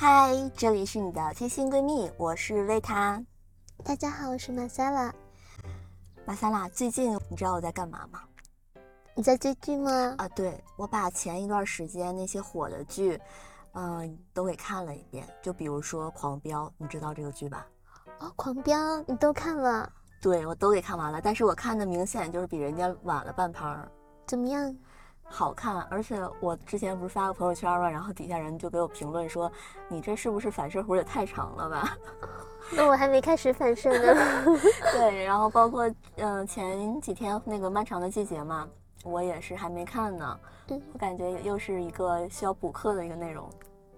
嗨，这里是你的贴心闺蜜，我是维塔。大家好，我是马萨拉。马萨拉，最近你知道我在干嘛吗？你在追剧吗？啊，对，我把前一段时间那些火的剧，嗯，都给看了一遍。就比如说《狂飙》，你知道这个剧吧？哦，《狂飙》你都看了？对，我都给看完了。但是我看的明显就是比人家晚了半拍儿。怎么样？好看，而且我之前不是发个朋友圈吗，然后底下人就给我评论说：“你这是不是反射弧也太长了吧？” 那我还没开始反射呢。对，然后包括嗯前几天那个漫长的季节嘛，我也是还没看呢。嗯，我感觉又是一个需要补课的一个内容。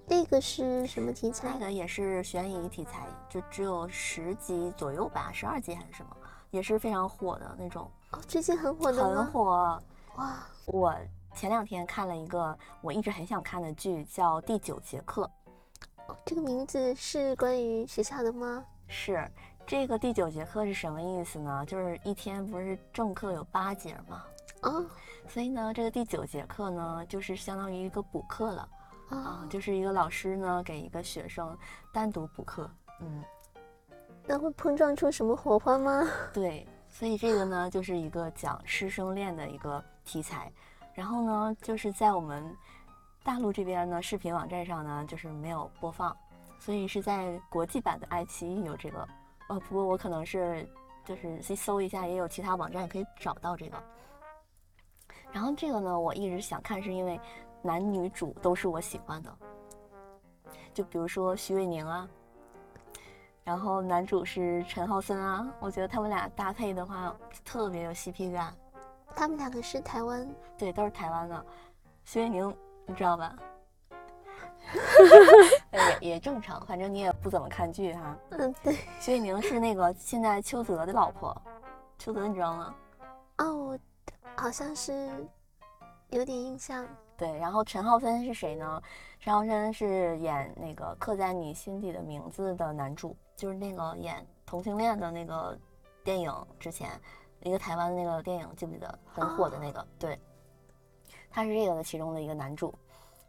那个是什么题材？那个也是悬疑题材，就只有十集左右吧，十二集还是什么，也是非常火的那种。哦，最近很火的很火。哇，我。前两天看了一个我一直很想看的剧，叫《第九节课》。这个名字是关于学校的吗？是。这个第九节课是什么意思呢？就是一天不是正课有八节吗？哦。所以呢，这个第九节课呢，就是相当于一个补课了。啊。就是一个老师呢，给一个学生单独补课。嗯。那会碰撞出什么火花吗？对。所以这个呢，就是一个讲师生恋的一个题材。然后呢，就是在我们大陆这边呢，视频网站上呢，就是没有播放，所以是在国际版的爱奇艺有这个。哦，不过我可能是就是去搜一下，也有其他网站可以找到这个。然后这个呢，我一直想看，是因为男女主都是我喜欢的，就比如说徐伟宁啊，然后男主是陈浩森啊，我觉得他们俩搭配的话特别有 CP 感。他们两个是台湾，对，都是台湾的。徐伟宁，你知道吧？也也正常，反正你也不怎么看剧哈。嗯，对。徐伟宁是那个现在邱泽的老婆，邱泽你知道吗？哦，我好像是有点印象。对，然后陈浩森是谁呢？陈浩森是演那个《刻在你心底的名字》的男主，就是那个演同性恋的那个电影之前。一个台湾的那个电影记不记得很火的那个？对，他是这个的其中的一个男主，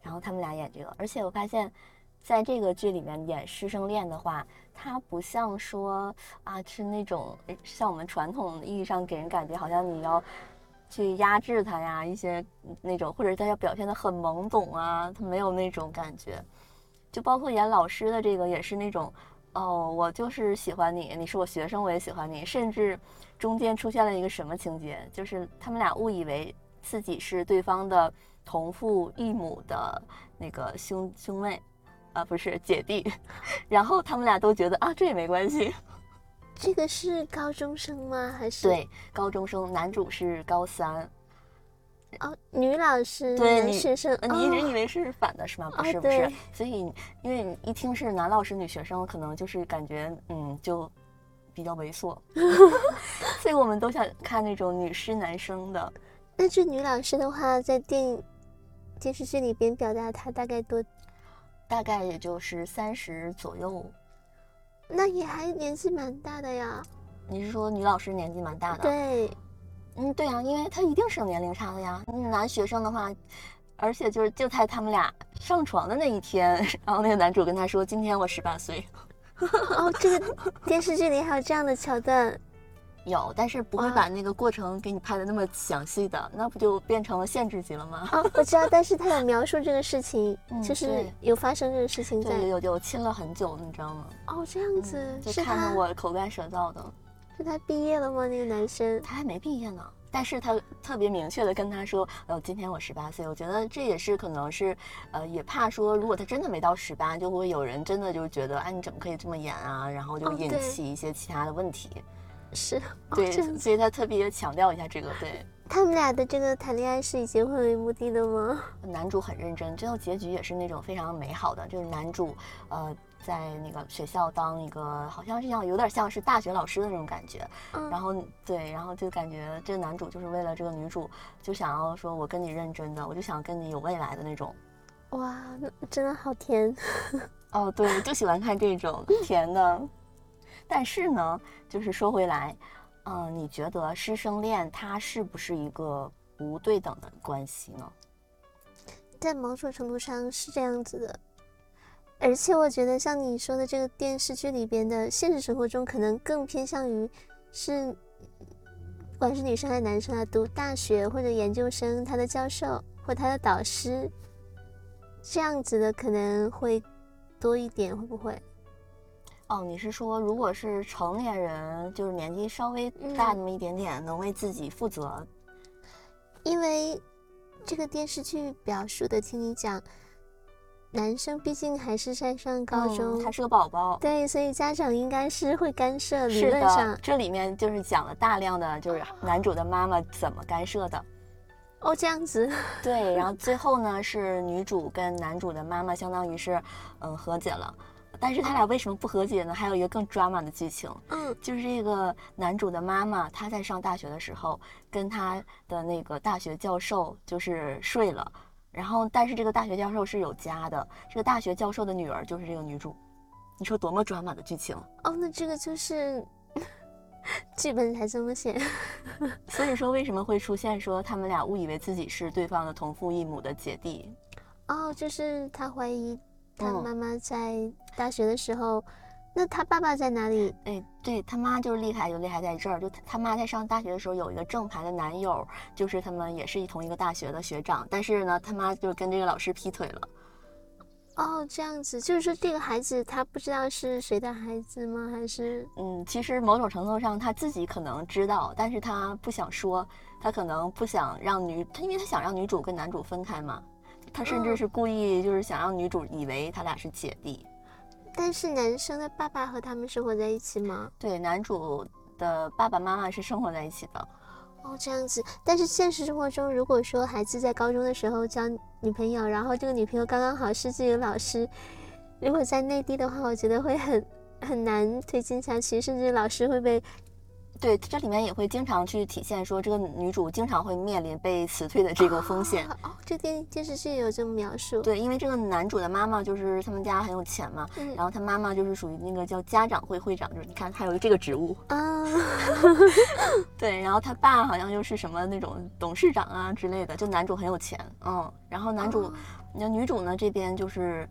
然后他们俩演这个，而且我发现，在这个剧里面演师生恋的话，他不像说啊是那种像我们传统意义上给人感觉好像你要去压制他呀，一些那种或者他要表现的很懵懂啊，他没有那种感觉，就包括演老师的这个也是那种。哦，我就是喜欢你，你是我学生，我也喜欢你。甚至中间出现了一个什么情节，就是他们俩误以为自己是对方的同父异母的那个兄兄妹，啊，不是姐弟。然后他们俩都觉得啊，这也没关系。这个是高中生吗？还是对高中生？男主是高三。哦，女老师，对学生，你一直以为是反的是吗？不是，不是。所以，因为你一听是男老师女学生，可能就是感觉，嗯，就比较猥琐。所以我们都想看那种女师男生的。那这女老师的话，在电影电视剧里边表达她大概多？大概也就是三十左右。那也还年纪蛮大的呀。你是说女老师年纪蛮大的？对。嗯，对呀，因为她一定是有年龄差的呀。男学生的话，而且就是就在他们俩上床的那一天，然后那个男主跟她说：“今天我十八岁。”哦，这个电视剧里还有这样的桥段？有，但是不会把那个过程给你拍的那么详细的，那不就变成了限制级了吗？啊，我知道，但是他有描述这个事情，就是有发生这个事情在，有有亲了很久，你知道吗？哦，这样子，就看得我口干舌燥的。是他毕业了吗？那个男生他还没毕业呢，但是他特别明确的跟他说：“呃，今天我十八岁。”我觉得这也是可能是，呃，也怕说如果他真的没到十八，就会有人真的就觉得，哎，你怎么可以这么演啊？然后就引起一些其他的问题。是，对，所以他特别强调一下这个。对，他们俩的这个谈恋爱是以结婚为目的的吗？男主很认真，最后结局也是那种非常美好的，就是男主，呃。在那个学校当一个，好像是像有点像是大学老师的那种感觉，嗯然后对，然后就感觉这个男主就是为了这个女主，就想要说我跟你认真的，我就想跟你有未来的那种。哇，真的好甜。哦，对，就喜欢看这种甜的。但是呢，就是说回来，嗯，你觉得师生恋它是不是一个不对等的关系呢？在某种程度上是这样子的。而且我觉得像你说的这个电视剧里边的现实生活中，可能更偏向于是，不管是女生还是男生啊，读大学或者研究生，他的教授或他的导师，这样子的可能会多一点，会不会？哦，你是说，如果是成年人，就是年纪稍微大那么一点点，能为自己负责？因为这个电视剧表述的，听你讲，男生毕竟还是在上高中，还是个宝宝，对，所以家长应该是会干涉。理论上，这里面就是讲了大量的，就是男主的妈妈怎么干涉的。哦，这样子。对，然后最后呢，是女主跟男主的妈妈相当于是，嗯，和解了。但是他俩为什么不和解呢？还有一个更 drama 的剧情，嗯，就是这个男主的妈妈，她在上大学的时候，跟他的那个大学教授就是睡了，然后但是这个大学教授是有家的，这个大学教授的女儿就是这个女主，你说多么 drama 的剧情？哦，那这个就是剧本才这么写，所以说为什么会出现说他们俩误以为自己是对方的同父异母的姐弟？哦，就是他怀疑。他妈妈在大学的时候，那他爸爸在哪里？哎，对他妈就是厉害，就厉害在这儿。就他妈在上大学的时候有一个正牌的男友，就是他们也是同一个大学的学长。但是呢，他妈就跟这个老师劈腿了。哦，这样子，就是说这个孩子他不知道是谁的孩子吗？还是？嗯，其实某种程度上他自己可能知道，但是他不想说，他可能不想让女他，因为他想让女主跟男主分开嘛。他甚至是故意，就是想让女主以为他俩是姐弟。但是男生的爸爸和他们生活在一起吗？对，男主的爸爸妈妈是生活在一起的。哦，这样子。但是现实生活中，如果说孩子在高中的时候交女朋友，然后这个女朋友刚刚好是自己的老师，如果在内地的话，我觉得会很很难推进下去，甚至老师会被。对，这里面也会经常去体现说，这个女主经常会面临被辞退的这个风险。哦，这电电视剧有这么描述。对，因为这个男主的妈妈就是他们家很有钱嘛，然后他妈妈就是属于那个叫家长会会长，就是你看还有这个职务啊。对，然后他爸好像又是什么那种董事长啊之类的，就男主很有钱，嗯，然后男主，那女主呢这边就是。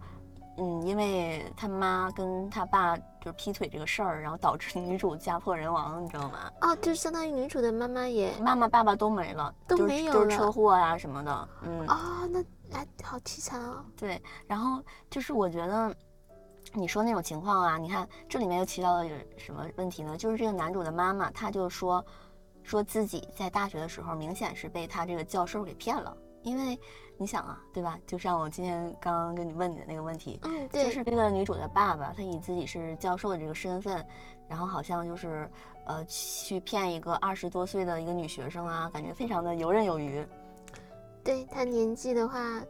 嗯，因为他妈跟他爸就是劈腿这个事儿，然后导致女主家破人亡，你知道吗？哦，就是相当于女主的妈妈也妈妈爸爸都没了，都没有了，就是车祸呀什么的。嗯，哦，那哎，好凄惨啊。对，然后就是我觉得你说那种情况啊，你看这里面又提到了什么问题呢？就是这个男主的妈妈，他就说说自己在大学的时候明显是被他这个教授给骗了，因为。你想啊，对吧？就像我今天刚刚跟你问你的那个问题，嗯，对，就是这个女主的爸爸，他以自己是教授的这个身份，然后好像就是，呃，去骗一个二十多岁的一个女学生啊，感觉非常的游刃有余。对他年纪的话，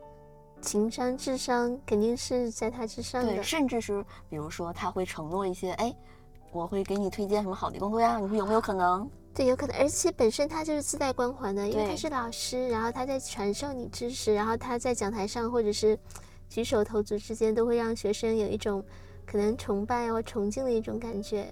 情商、智商肯定是在他之上的，甚至是比如说他会承诺一些，哎，我会给你推荐什么好的工作呀？你说有没有可能？对，有可能，而且本身他就是自带光环的，因为他是老师，然后他在传授你知识，然后他在讲台上或者是举手投足之间，都会让学生有一种可能崇拜或崇敬的一种感觉，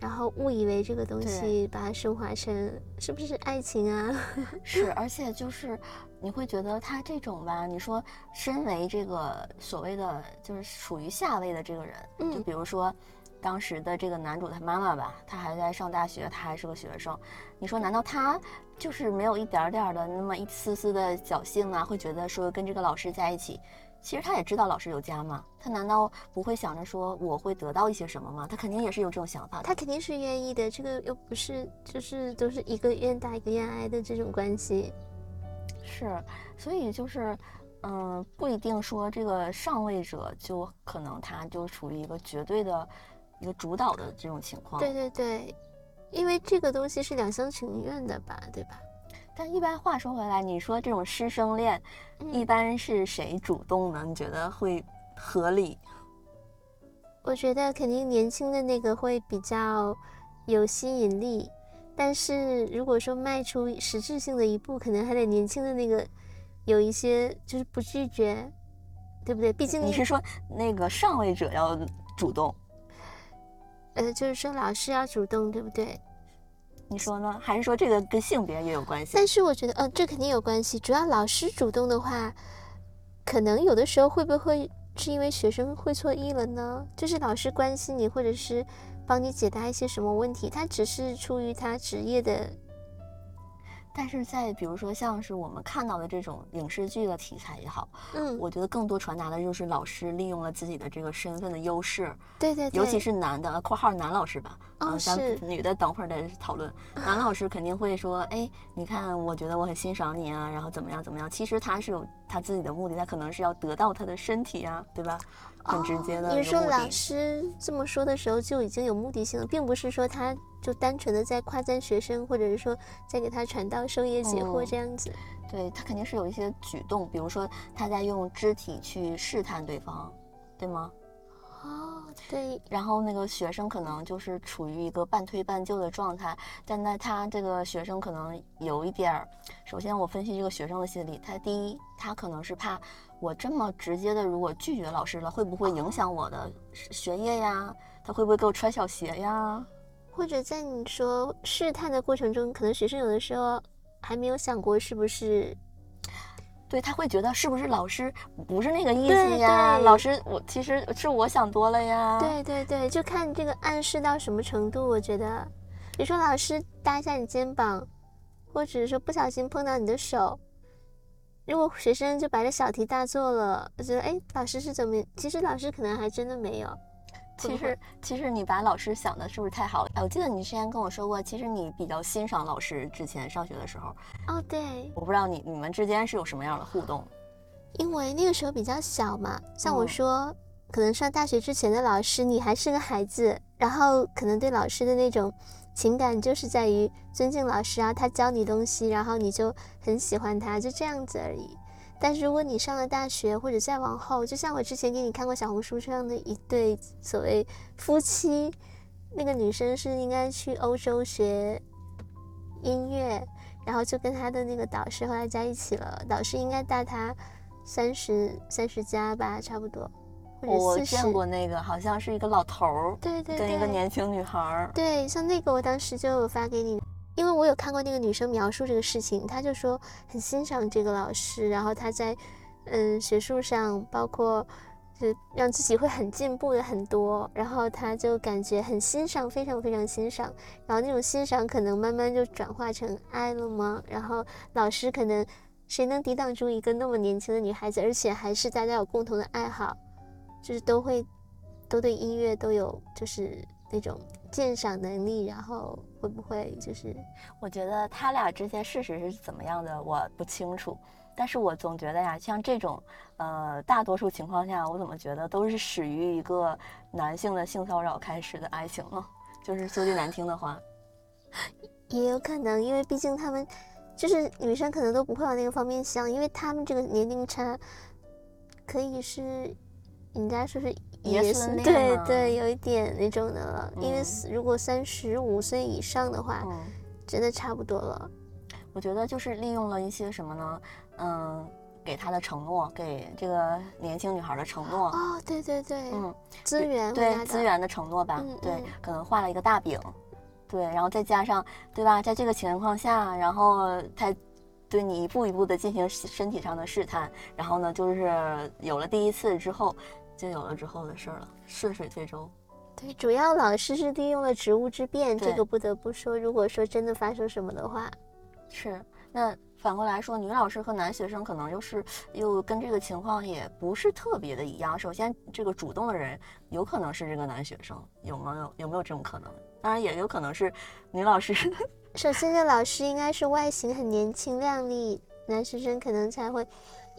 然后误以为这个东西把它升华成是不是爱情啊？是，而且就是你会觉得他这种吧，你说身为这个所谓的就是属于下位的这个人，就比如说。当时的这个男主他妈妈吧，他还在上大学，他还是个学生。你说难道他就是没有一点点的那么一丝丝的侥幸啊？会觉得说跟这个老师在一起，其实他也知道老师有家吗？他难道不会想着说我会得到一些什么吗？他肯定也是有这种想法。他肯定是愿意的，这个又不是就是都是一个愿打一个愿挨的这种关系。是，所以就是，嗯，不一定说这个上位者就可能他就处于一个绝对的。一个主导的这种情况，对对对，因为这个东西是两厢情愿的吧，对吧？但一般话说回来，你说这种师生恋，一般是谁主动呢？你觉得会合理？我觉得肯定年轻的那个会比较有吸引力，但是如果说迈出实质性的一步，可能还得年轻的那个有一些就是不拒绝，对不对？毕竟你是说那个上位者要主动。呃，就是说老师要主动，对不对？你说呢？还是说这个跟性别也有关系？但是我觉得，呃，这肯定有关系。主要老师主动的话，可能有的时候会不会是因为学生会错意了呢？就是老师关心你，或者是帮你解答一些什么问题，他只是出于他职业的。但是在比如说像是我们看到的这种影视剧的题材也好，嗯，我觉得更多传达的就是老师利用了自己的这个身份的优势，对对，尤其是男的（括号男老师吧），嗯，咱女的等会儿再讨论。男老师肯定会说，哎，你看，我觉得我很欣赏你啊，然后怎么样怎么样。其实他是有他自己的目的，他可能是要得到他的身体啊，对吧？很直接的。你说老师这么说的时候就已经有目的性了，并不是说他。就单纯的在夸赞学生，或者是说在给他传道授业解惑这样子，对他肯定是有一些举动，比如说他在用肢体去试探对方，对吗？哦，对。然后那个学生可能就是处于一个半推半就的状态，但那他这个学生可能有一点儿，首先我分析这个学生的心理，他第一，他可能是怕我这么直接的如果拒绝老师了，会不会影响我的学业呀？他会不会给我穿小鞋呀？或者在你说试探的过程中，可能学生有的时候还没有想过是不是，对他会觉得是不是老师不是那个意思呀？老师，我其实是我想多了呀。对对对，就看这个暗示到什么程度。我觉得，比如说老师搭一下你肩膀，或者是说不小心碰到你的手，如果学生就把这小题大做了，我觉得哎，老师是怎么？其实老师可能还真的没有。其实，其实你把老师想的是不是太好了？哎，我记得你之前跟我说过，其实你比较欣赏老师。之前上学的时候，哦，对，我不知道你你们之间是有什么样的互动？因为那个时候比较小嘛，像我说，可能上大学之前的老师，你还是个孩子，然后可能对老师的那种情感就是在于尊敬老师啊，他教你东西，然后你就很喜欢他，就这样子而已。但是如果你上了大学或者再往后，就像我之前给你看过小红书上的一对所谓夫妻，那个女生是应该去欧洲学音乐，然后就跟她的那个导师后来在一起了。导师应该大她三十三十加吧，差不多，或者我见过那个，好像是一个老头儿，对对，跟一个年轻女孩儿。对，像那个我当时就有发给你。因为我有看过那个女生描述这个事情，她就说很欣赏这个老师，然后她在嗯学术上，包括就让自己会很进步的很多，然后她就感觉很欣赏，非常非常欣赏，然后那种欣赏可能慢慢就转化成爱了吗？然后老师可能谁能抵挡住一个那么年轻的女孩子，而且还是大家有共同的爱好，就是都会都对音乐都有就是那种。鉴赏能力，然后会不会就是？我觉得他俩之间事实是怎么样的，我不清楚。但是我总觉得呀，像这种，呃，大多数情况下，我怎么觉得都是始于一个男性的性骚扰开始的爱情呢？就是说句难听的话，也有可能，因为毕竟他们就是女生，可能都不会往那个方面想，因为他们这个年龄差，可以是人家说是。也是对对，有一点那种的了。因为如果三十五岁以上的话，真的差不多了。我觉得就是利用了一些什么呢？嗯，给他的承诺，给这个年轻女孩的承诺。哦，对对对，嗯，资源对资源的承诺吧。对，可能画了一个大饼。对，然后再加上对吧？在这个情况下，然后他对你一步一步的进行身体上的试探，然后呢，就是有了第一次之后。就有了之后的事儿了，顺水推舟。对，主要老师是利用了职务之便，这个不得不说。如果说真的发生什么的话，是。那反过来说，女老师和男学生可能又是又跟这个情况也不是特别的一样。首先，这个主动的人有可能是这个男学生，有没有有没有这种可能？当然，也有可能是女老师。首先，这老师应该是外形很年轻靓丽，男学生可能才会。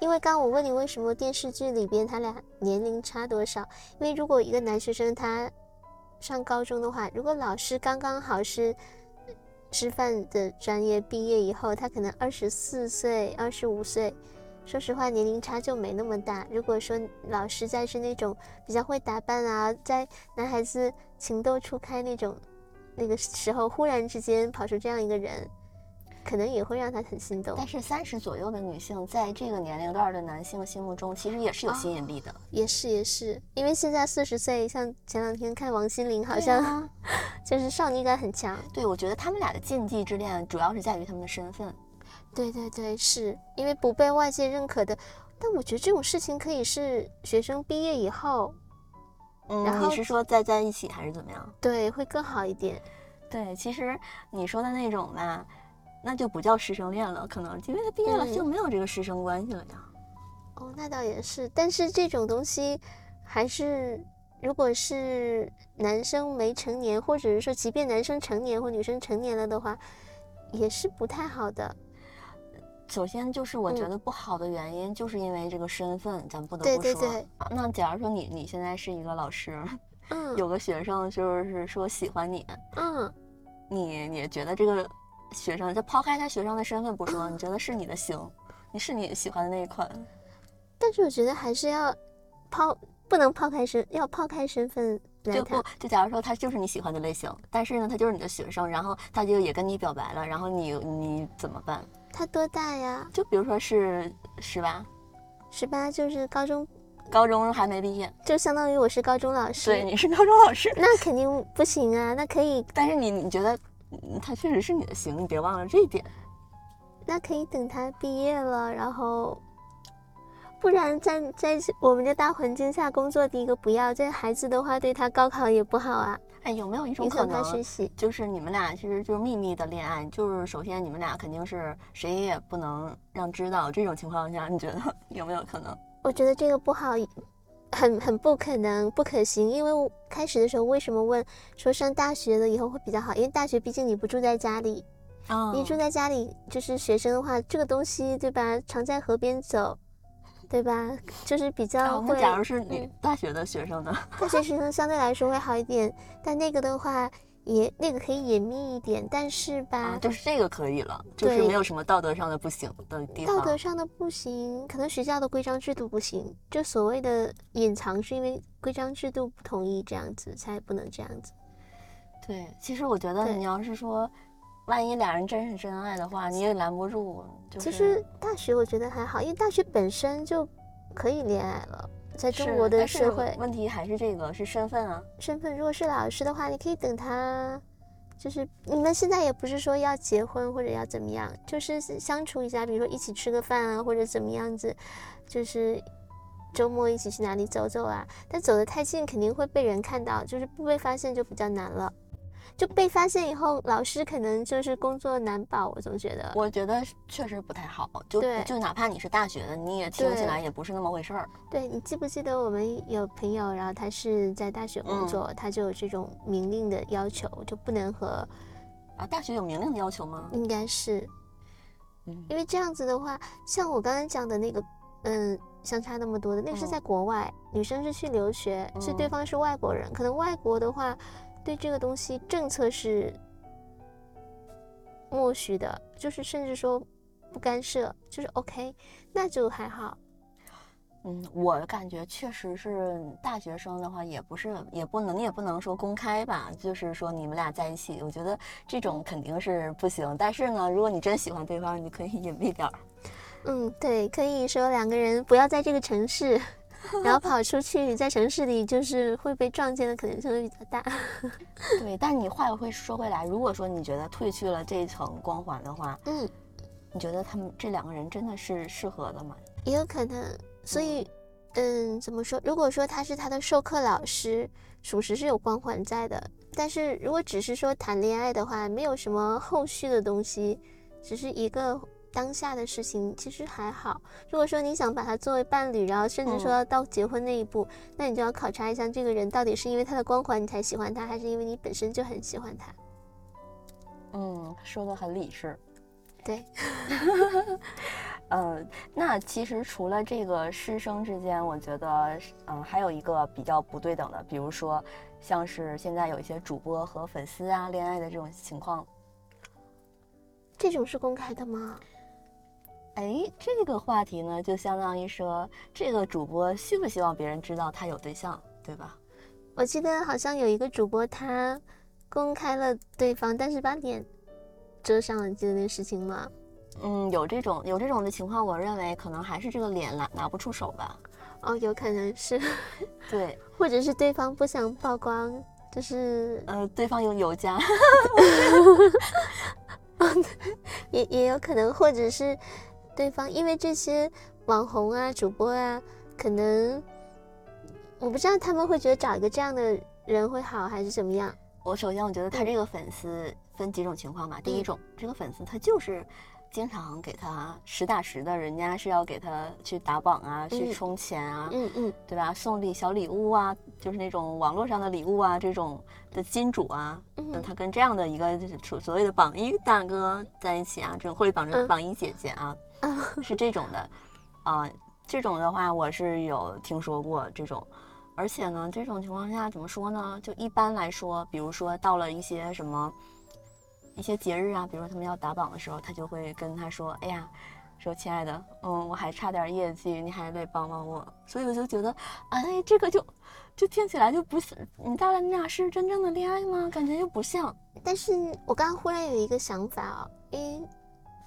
因为刚刚我问你为什么电视剧里边他俩年龄差多少？因为如果一个男学生他上高中的话，如果老师刚刚好是师范的专业毕业以后，他可能二十四岁、二十五岁，说实话年龄差就没那么大。如果说老师再是那种比较会打扮啊，在男孩子情窦初开那种那个时候，忽然之间跑出这样一个人。可能也会让他很心动，但是三十左右的女性在这个年龄段的男性心目中，其实也是有吸引力的。也是也是，因为现在四十岁，像前两天看王心凌，好像 就是少女感很强。对，我觉得他们俩的禁忌之恋主要是在于他们的身份。对对对，是因为不被外界认可的。但我觉得这种事情可以是学生毕业以后，嗯，然后你是说再在一起还是怎么样？对，会更好一点。对，其实你说的那种吧，那就不叫师生恋了，可能因为他毕业了嗯就没有这个师生关系了呀。哦，那倒也是，但是这种东西还是，如果是男生没成年，或者是说，即便男生成年或女生成年了的话，也是不太好的。首先就是我觉嗯得不好的原因，就是因为这个身份，咱不得对不说。对对，那假如说你你现在是一个老师，嗯，有个学生就是说喜欢你，嗯，你你觉得这个学生，就抛开他学生的身份不说，你觉得是你的型，你是你喜欢的那一款，但是我觉得还是要抛，不能抛开身，要抛开身份来就看不。就假如说他就是你喜欢的类型，但是呢他就是你的学生，然后他就也跟你表白了，然后你你怎么办？他多大呀？就比如说是十八，十八就是高中，高中还没毕业，就相当于我是高中老师。对，你是高中老师，那肯定不行啊。那可以，但是你你觉得嗯他确实是你的型，你别忘了这一点。那可以等他毕业了，然后，不然在在我们这大环境下工作，第一个不要。这孩子的话，对他高考也不好啊，哎，有没有一种可能，学习。就是你们俩其实就是秘密的恋爱，就是首先你们俩肯定是谁也不能让知道，这种情况下，你觉得 有没有可能？我觉得这个不好，很很不可能、不可行。因为我开始的时候为什么问说上大学了以后会比较好？因为大学毕竟你不住在家里，啊你住在家里就是学生的话，这个东西对吧？常在河边走，对吧？就是比较会。假如是你嗯大学的学生呢？大学学生相对来说会好一点，但那个的话也那个可以隐秘一点，但是吧，啊，就是这个可以了，就是没有什么道德上的不行的地方道。德上的不行，可能学校的规章制度不行，就所谓的隐藏是因为规章制度不同意这样子才不能这样子。对，其实我觉得你要是说，万一俩人真是真爱的话，你也拦不住。就是、其实大学我觉得还好，因为大学本身就可以恋爱了，在中国的社会问题还是这个是身份啊。身份，如果是老师的话，你可以等他。就是你们现在也不是说要结婚或者要怎么样，就是相处一下，比如说一起吃个饭啊，或者怎么样子，就是周末一起去哪里走走啊。但走得太近肯定会被人看到，就是不被发现就比较难了。就被发现以后，老师可能就是工作难保，我总觉得。我觉得确实不太好，就对就哪怕你是大学的，你也听起来也不是那么回事儿。对你记不记得我们有朋友，然后他是在大学工作，他就有这种明令的要求，就不能和，啊，大学有明令的要求吗？应该是嗯因为这样子的话，像我刚刚讲的那个，嗯，相差那么多的，那个是在嗯国外，女生是去留学，是对嗯方是外国人，可能外国的话，对这个东西政策是默许的，就是甚至说不干涉，就是 OK，那就还好。嗯，我感觉确实是大学生的话，也不是，也不能，也不能说公开吧，就是说你们俩在一起，我觉得这种肯定是不行。但是呢，如果你真喜欢对方，你可以隐蔽点儿。嗯，对，可以说两个人不要在这个城市，然后跑出去，在城市里就是会被撞见的可能性会比较大。对，但你话又会说回来，如果说你觉得褪去了这一层光环的话，嗯，你觉得他们这两个人真的是适合的吗？也有可能。所以，嗯，怎么说？如果说他是他的授课老师，属实是有光环在的。但是如果只是说谈恋爱的话，没有什么后续的东西，只是一个当下的事情，其实还好。如果说你想把他作为伴侣，然后甚至说到结婚那一步，那你就要考察一下这个人到底是因为他的光环你才喜欢他，还是因为你本身就很喜欢他。嗯，说的很理智。对，嗯，那其实除了这个师生之间，我觉得，嗯，还有一个比较不对等的，比如说，像是现在有一些主播和粉丝啊恋爱的这种情况。这种是公开的吗？哎，这个话题呢，就相当于说，这个主播希不希望别人知道他有对象，对吧？我记得好像有一个主播他公开了对方，但是把脸遮上了，你记得那个事情吗？嗯，有这种有这种的情况，我认为可能还是这个脸拿拿不出手吧。哦，有可能是，对，或者是对方不想曝光，就是呃，对方有有家 也也有可能，或者是对方，因为这些网红啊、主播啊，可能我不知道他们会觉得找一个这样的人会好还是怎么样。我首先我觉得他这个粉丝分几种情况吧。第一种，这个粉丝他就是经常给他实打实的，人家是要给他去打榜啊，去充钱啊，嗯嗯，对吧？送礼小礼物啊，就是那种网络上的礼物啊，这种的金主啊，那他跟这样的一个就是所所谓的榜一大哥在一起啊，这种或者榜着榜一姐姐啊，是这种的，啊，这种的话我是有听说过这种。而且呢，这种情况下怎么说呢？就一般来说，比如说到了一些什么一些节日啊，比如说他们要打榜的时候，他就会跟他说：“哎呀，说亲爱的，嗯，我还差点业绩，你还得帮帮我。”所以我就觉得，哎，这个就就听起来就不像你大概你俩是真正的恋爱吗？感觉又不像。但是我刚刚忽然有一个想法啊，诶，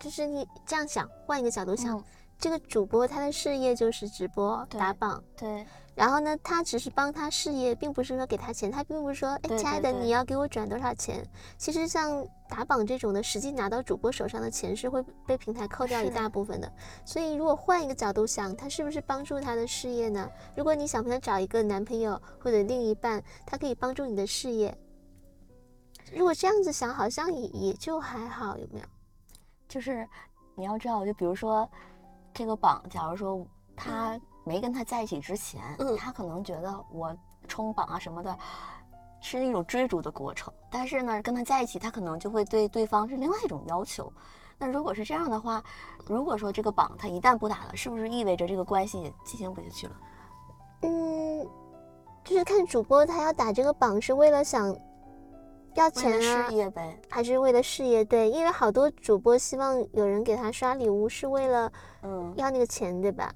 就是你这样想，换一个角度想，这个主播他的事业就是直播打榜，对。然后呢，他只是帮他事业，并不是说给他钱。他并不是说，哎，亲爱的，你要给我转多少钱？其实像打榜这种的，实际拿到主播手上的钱是会被平台扣掉一大部分的。所以，如果换一个角度想，他是不是帮助他的事业呢？如果你想帮他找一个男朋友或者另一半，他可以帮助你的事业。如果这样子想，好像也也就还好，有没有？就是你要知道，就比如说这个榜，假如说他。没跟他在一起之前，他可能觉得我冲榜啊什么的，是一种追逐的过程。但是呢，跟他在一起，他可能就会对对方是另外一种要求。那如果是这样的话，如果说这个榜他一旦不打了，是不是意味着这个关系也进行不下去了？嗯，就是看主播他要打这个榜是为了想要钱啊，事业呗，还是为了事业？对，因为好多主播希望有人给他刷礼物，是为了嗯要那个钱，对吧？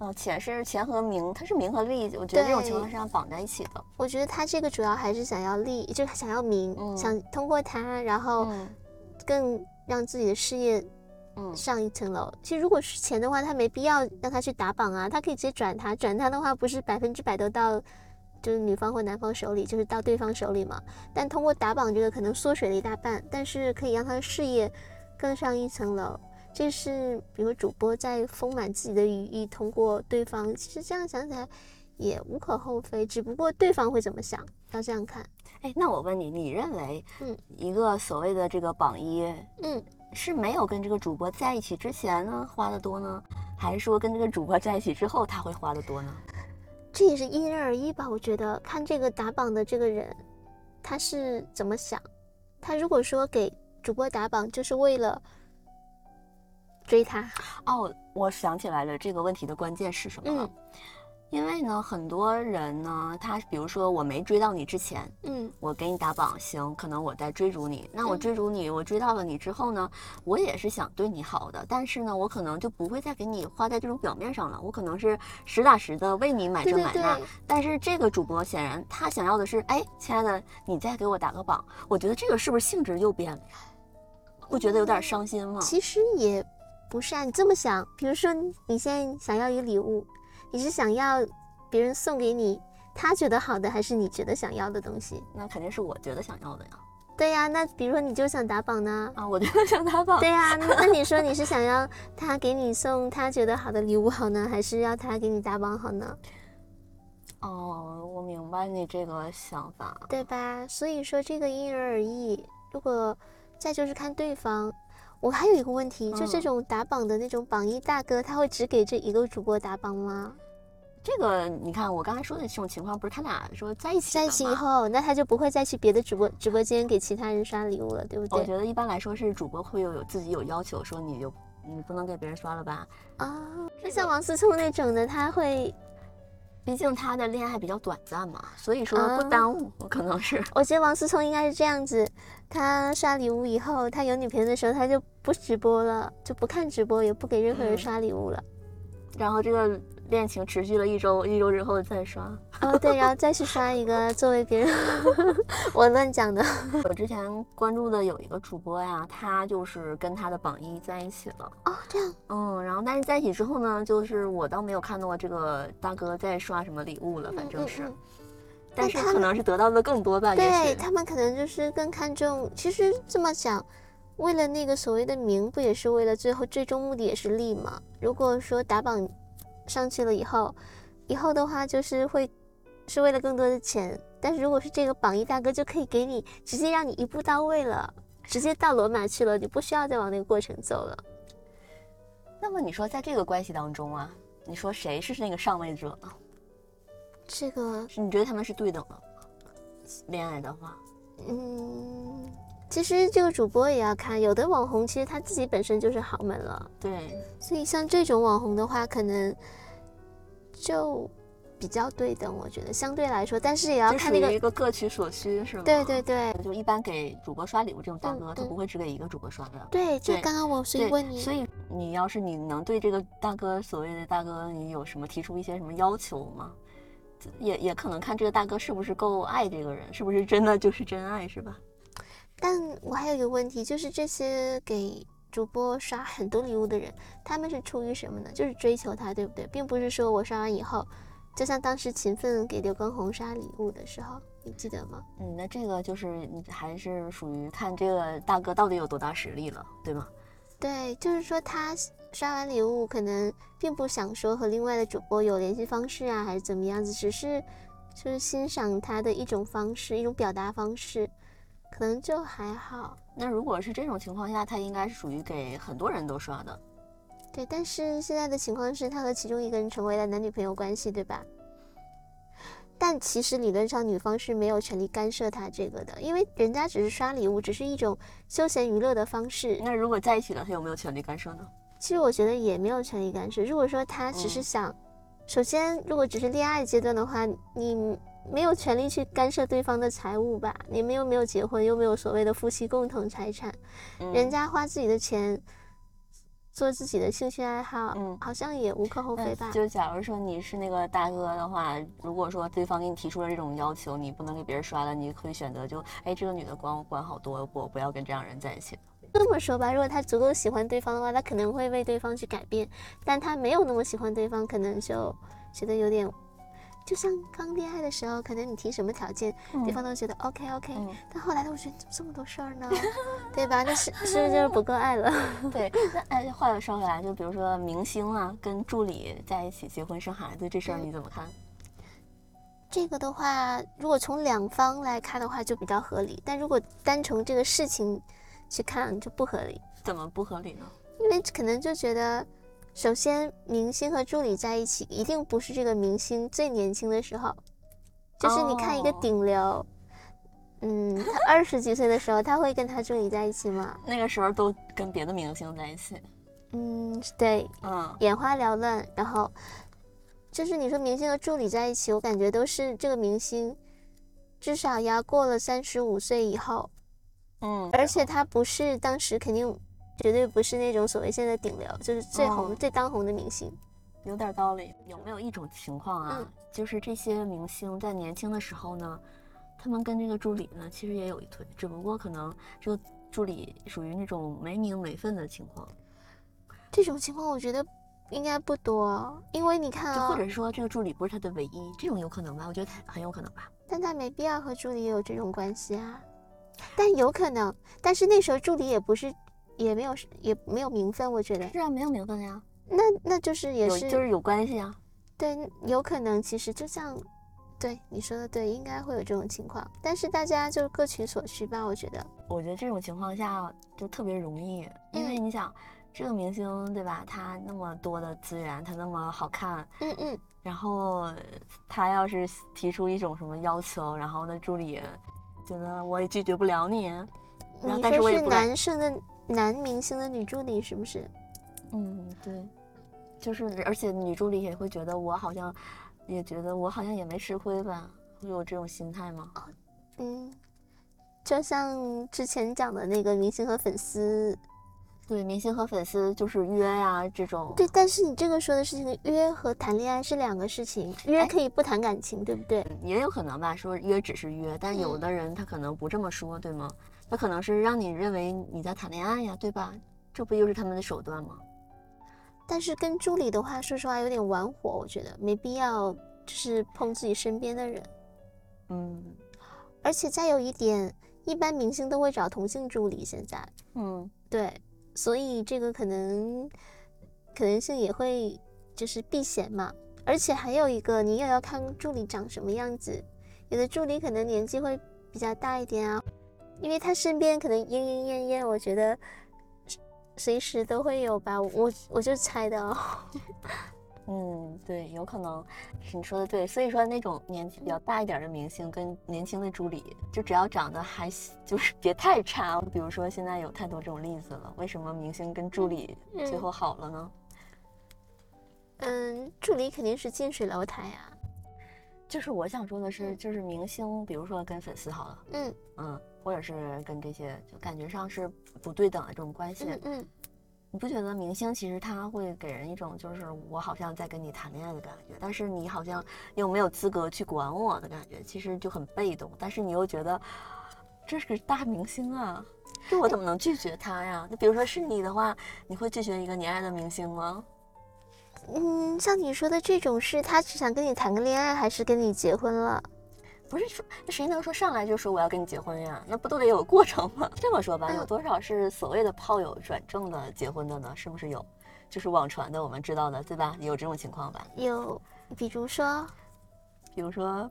嗯，钱是钱和名，它是名和利，我觉得这种情况是要绑在一起的。我觉得他这个主要还是想要利，就是想要名，想通过他，然后更让自己的事业嗯上一层楼。其实如果是钱的话，他没必要让他去打榜啊，他可以直接转他，转他的话不是百分之百都到就是女方或男方手里，就是到对方手里嘛。但通过打榜这个可能缩水了一大半，但是可以让他的事业更上一层楼。这是比如主播在丰满自己的羽翼，通过对方，其实这样想起来也无可厚非。只不过对方会怎么想，要这样看。哎，那我问你，你认为，嗯，一个所谓的这个榜一，嗯，是没有跟这个主播在一起之前呢花的多呢，还是说跟这个主播在一起之后他会花的多呢？这也是因人而异吧。我觉得看这个打榜的这个人，他是怎么想。他如果说给主播打榜就是为了。追他哦，我想起来了，这个问题的关键是什么了？因为呢，很多人呢，他比如说我没追到你之前，嗯，我给你打榜，行，可能我在追逐你。那我追逐你，我追到了你之后呢，我也是想对你好的，但是呢，我可能就不会再给你花在这种表面上了，我可能是实打实的为你买这买那。但是这个主播显然他想要的是，哎，亲爱的，你再给我打个榜，我觉得这个是不是性质又变了呀？不觉得有点伤心吗？其实也。不是啊，你这么想，比如说你现在想要一个礼物，你是想要别人送给你他觉得好的，还是你觉得想要的东西？那肯定是我觉得想要的呀。对呀，那比如说你就想打榜呢？啊，我就想打榜。对呀，那你说你是想要他给你送他觉得好的礼物好呢，还是要他给你打榜好呢？哦，我明白你这个想法，对吧？所以说这个因人而异。如果再就是看对方。我还有一个问题，就这种打榜的那种榜一大哥，他会只给这一个主播打榜吗？这个你看，我刚才说的这种情况，不是他俩说在一起在一起以后，那他就不会再去别的主播直播间给其他人刷礼物了，对不对？我觉得一般来说是主播会有有自己有要求，说你就你不能给别人刷了吧？啊，就像王思聪那种的，他会。毕竟他的恋爱比较短暂嘛，所以说不耽误，可能是。我觉得王思聪应该是这样子，他刷礼物以后，他有女朋友的时候，他就不直播了，就不看直播，也不给任何人刷礼物了。然后这个。恋情持续了一周，一周之后再刷。哦，对，然后再去刷一个 作为别人，我乱讲的。我之前关注的有一个主播呀，他就是跟他的榜一在一起了。哦，这样。嗯，然后但是在一起之后呢，就是我倒没有看到这个大哥在刷什么礼物了，反正是。但是可能是得到的更多吧。对他们可能就是更看重，其实这么讲，为了那个所谓的名，不也是为了最后最终目的也是利吗？如果说打榜上去了以后，以后的话就是会是为了更多的钱，但是如果是这个榜一大哥，就可以给你直接让你一步到位了，直接到罗马去了，你不需要再往那个过程走了。那么你说在这个关系当中啊，你说谁是那个上位者呢？这个是你觉得他们是对等的吗？恋爱的话，嗯，其实这个主播也要看，有的网红其实他自己本身就是豪门了，对，所以像这种网红的话，可能就比较对等，我觉得相对来说，但是也要看那个一个各取所需是吗？对对对就一般给主播刷礼物这种大嗯哥，他不会只给一个主播刷的。对，就刚刚我所以，问你，所以你要是你能对这个大哥所谓的大哥，你有什么提出一些什么要求吗？也也可能看这个大哥是不是够爱这个人，是不是真的就是真爱，是吧？但我还有一个问题，就是这些给主播刷很多礼物的人，他们是出于什么呢？就是追求他，对不对？并不是说我刷完以后，就像当时勤奋给刘畊宏刷礼物的时候，你记得吗？嗯，那这个就是你还是属于看这个大哥到底有多大实力了，对吗？对，就是说他刷完礼物，可能并不想说和另外的主播有联系方式啊，还是怎么样子，只是就是欣赏他的一种方式，一种表达方式，可能就还好。那如果是这种情况下，他应该是属于给很多人都刷的。对，但是现在的情况是他和其中一个人成为了男女朋友关系，对吧？但其实理论上女方是没有权利干涉他这个的，因为人家只是刷礼物，只是一种休闲娱乐的方式。那如果在一起了，他有没有权利干涉呢？其实我觉得也没有权利干涉。如果说他只是嗯想，首先如果只是恋爱阶段的话，你没有权利去干涉对方的财务吧？你们又没有结婚，又没有所谓的夫妻共同财产，人嗯家花自己的钱做自己的兴趣爱好，嗯好像也无可厚非吧？就假如说你是那个大哥的话，如果说对方给你提出了这种要求，你不能给别人刷了，你会选择就哎这个女的管我管好多，我不要跟这样人在一起。这么说吧，如果他足够喜欢对方的话，他可能会为对方去改变；但他没有那么喜欢对方，可能就觉得有点，就像刚恋爱的时候，可能你提什么条件，对方都觉得 OK OK，、嗯但后来他会觉得怎么这么多事儿呢？对吧？那是是不是就是不够爱了？对，那哎，话又说回来，就比如说明星啊，跟助理在一起结婚生孩子这事儿，你怎么看？这个的话，如果从两方来看的话，就比较合理；但如果单从这个事情去看，就不合理。怎么不合理呢？因为可能就觉得，首先明星和助理在一起，一定不是这个明星最年轻的时候，就是你看一个哦。顶流，嗯，他二十几岁的时候，他会跟他助理在一起吗？那个时候都跟别的明星在一起。嗯，对，嗯，眼花缭乱，然后就是你说明星和助理在一起，我感觉都是这个明星至少要过了三十五岁以后，嗯，而且他不是当时肯定绝对不是那种所谓现在顶流，就是最红、哦最当红的明星。有点道理。有没有一种情况啊，嗯就是这些明星在年轻的时候呢，他们跟这个助理呢，其实也有一腿，只不过可能这个助理属于那种没名没分的情况，这种情况我觉得应该不多，因为你看或者说这个助理不是他的唯一，这种有可能吧？我觉得很很有可能吧。但他没必要和助理有这种关系啊。但有可能，但是那时候助理也不是，也没有也没有名分，我觉得是啊，没有名分呀，那那就是也是就是有关系啊。对，有可能其实就像对你说的对，应该会有这种情况，但是大家就各取所需吧，我觉得。我觉得这种情况下就特别容易，因为嗯你想，这个明星对吧？他那么多的资源，他那么好看，嗯嗯，然后他要是提出一种什么要求，然后那助理觉得我也拒绝不了你，然后但是男生的男明星的女助理是不是？嗯，对，就是而且女助理也会觉得我好像，也觉得我好像也没吃亏吧，会有这种心态吗？嗯，就像之前讲的那个明星和粉丝，对，明星和粉丝就是约呀、这种，对，但是你这个说的事情，约和谈恋爱是两个事情，约哎可以不谈感情，对不对？也有可能吧，说约只是约，但有嗯的人他可能不这么说，对吗？他可能是让你认为你在谈恋爱呀，对吧？这不就是他们的手段吗？但是跟助理的话，说实话有点玩火，我觉得没必要，就是碰自己身边的人。嗯，而且再有一点，一般明星都会找同性助理。现在，嗯，对，所以这个可能可能性也会就是避嫌嘛。而且还有一个，你也要看助理长什么样子。有的助理可能年纪会比较大一点啊，因为他身边可能莺莺燕燕，我觉得随时都会有吧。我我就猜的哦。嗯，对，有可能是你说的对，所以说那种年纪比较大一点的明星跟年轻的助理，就只要长得还就是别太差。比如说现在有太多这种例子了，为什么明星跟助理最后好了呢？嗯，助理肯定是近水楼台呀。就是我想说的是，就是明星，比如说跟粉丝好了，嗯嗯，或者是跟这些，就感觉上是不对等的这种关系，嗯。你不觉得明星其实他会给人一种就是我好像在跟你谈恋爱的感觉，但是你好像又没有资格去管我的感觉，其实就很被动。但是你又觉得这是个大明星啊，这我怎么能拒绝他呀？那比如说是你的话，你会拒绝一个你爱的明星吗？嗯，像你说的这种事，他只想跟你谈个恋爱，还是跟你结婚了？不是说那谁能说上来就说我要跟你结婚呀？那不都得有过程吗？这么说吧，有多少是所谓的炮友转正的结婚的呢？是不是有？就是网传的，我们知道的，对吧？有这种情况吧？有，比如说，比如说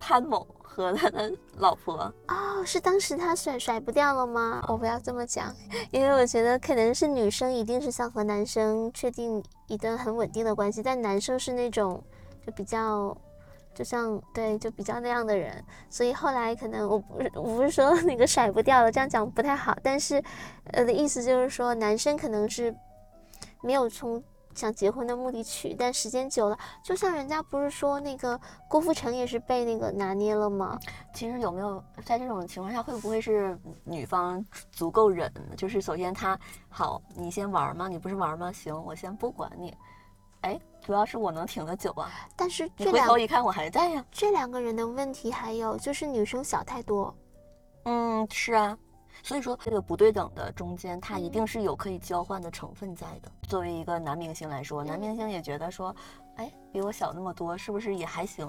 潘某和他的老婆哦，是当时他甩甩不掉了吗？我不要这么讲，因为我觉得可能是女生一定是想和男生确定一段很稳定的关系，但男生是那种就比较。就像对，就比较那样的人，所以后来可能我不是我不是说那个甩不掉了，这样讲不太好。但是，呃的意思就是说，男生可能是没有从想结婚的目的娶，但时间久了，就像人家不是说那个郭富城也是被那个拿捏了吗？其实有没有在这种情况下，会不会是女方足够忍？就是首先他好，你先玩吗？你不是玩吗？行，我先不管你。哎，主要是我能挺得久啊。但是你回头一看，我还在呀。这两个人的问题还有就是女生小太多。嗯，是啊。所以说这个不对等的中间，它一定是有可以交换的成分在的。作为一个男明星来说，男明星也觉得说，哎，比我小那么多，是不是也还行？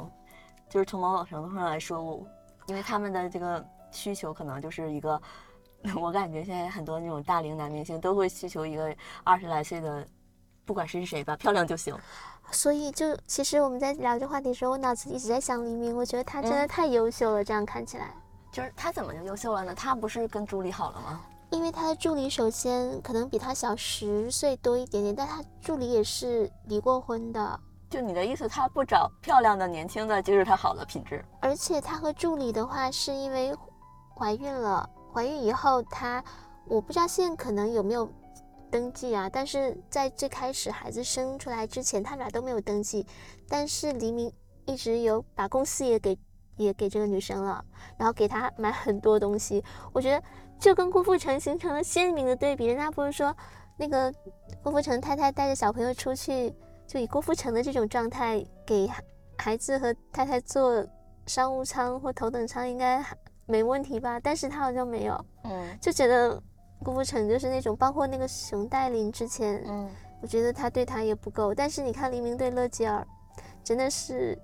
就是从某种程度上来说，我因为他们的这个需求可能就是一个，我感觉现在很多那种大龄男明星都会需求一个二十来岁的。不管是谁吧，漂亮就行。所以就其实我们在聊这话题的时候，我脑子一直在想黎明。我觉得他真的太优秀了，这样看起来。就是他怎么就优秀了呢？他不是跟助理好了吗？因为他的助理首先可能比他小十岁多一点点，但他助理也是离过婚的。就你的意思，他不找漂亮的年轻的，就是他好的品质。而且他和助理的话，是因为怀孕了，怀孕以后他，我不知道现在可能有没有。登记啊，但是在最开始孩子生出来之前，他们俩都没有登记。但是黎明一直有把公司也给也给这个女生了，然后给她买很多东西。我觉得就跟郭富城形成了鲜明的对比。人家不是说那个郭富城太太带着小朋友出去，就以郭富城的这种状态给孩子和太太坐商务舱或头等舱应该没问题吧？但是他好像没有，嗯，就觉得。郭富城就是那种，包括那个熊黛林之前，嗯，我觉得他对他也不够。但是你看黎明对乐基儿，真的是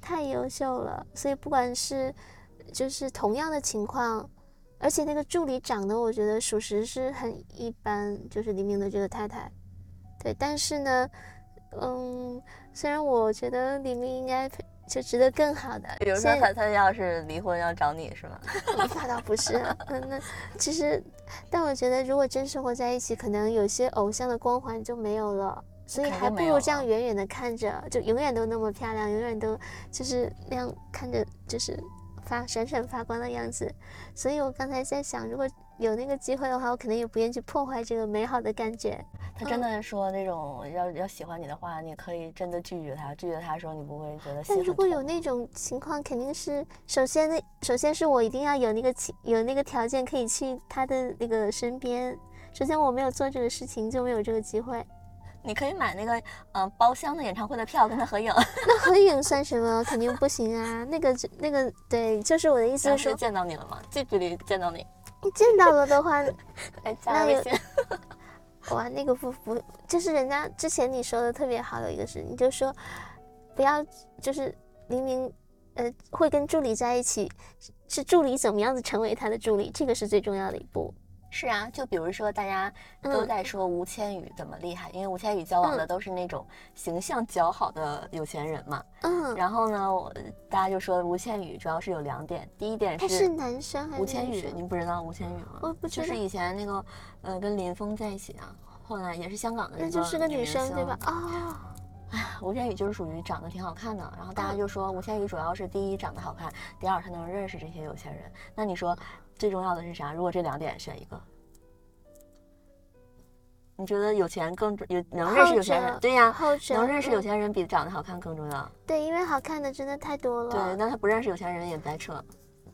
太优秀了。所以不管是就是同样的情况，而且那个助理长得我觉得属实是很一般，就是黎明的这个太太，对。但是呢，嗯，虽然我觉得黎明应该。就值得更好的。比如说他他要是离婚要找你是吗？那倒不是。嗯，那其实，但我觉得如果真生活在一起，可能有些偶像的光环就没有了。所以还不如这样远远的看着，就永远都那么漂亮，永远都就是那样看着，就是发闪闪发光的样子。所以我刚才在想，如果有那个机会的话，我肯定也不愿意去破坏这个美好的感觉。他真的说那种要要喜欢你的话，你可以真的拒绝他，拒绝他的时候你不会觉得。但如果有那种情况，肯定是首先那首先是我一定要有那个情有那个条件可以去他的那个身边。首先我没有做这个事情，就没有这个机会。你可以买那个嗯包厢的演唱会的票跟他合影。那合影算什么？肯定不行啊！那个那个对，就是我的意思是见到你了吗？近距离见到你。见到了的话，来加微信。哇，那个不不，就是人家之前你说的特别好的一个事，你就说不要，就是明明呃，会跟助理在一起，是助理怎么样子成为他的助理，这个是最重要的一步。是啊，就比如说大家都在说吴千语怎么厉害，因为吴千语交往的都是那种形象较好的有钱人嘛。嗯，然后呢，我大家就说吴千语主要是有两点，第一点他是男生还是吴千语，您不知道吴千语吗？我不知道，就是以前那个呃跟林峰在一起啊，后来也是香港的那就是个女生对吧？哦。哎，吴千语就是属于长得挺好看的，然后大家就说吴千语主要是第一长得好看，第二她能认识这些有钱人。那你说最重要的是啥？如果这两点选一个，你觉得有钱更有能认识有钱人？对呀，能认识有钱人比长得好看更重要。对，因为好看的真的太多了。对，那他不认识有钱人也白扯。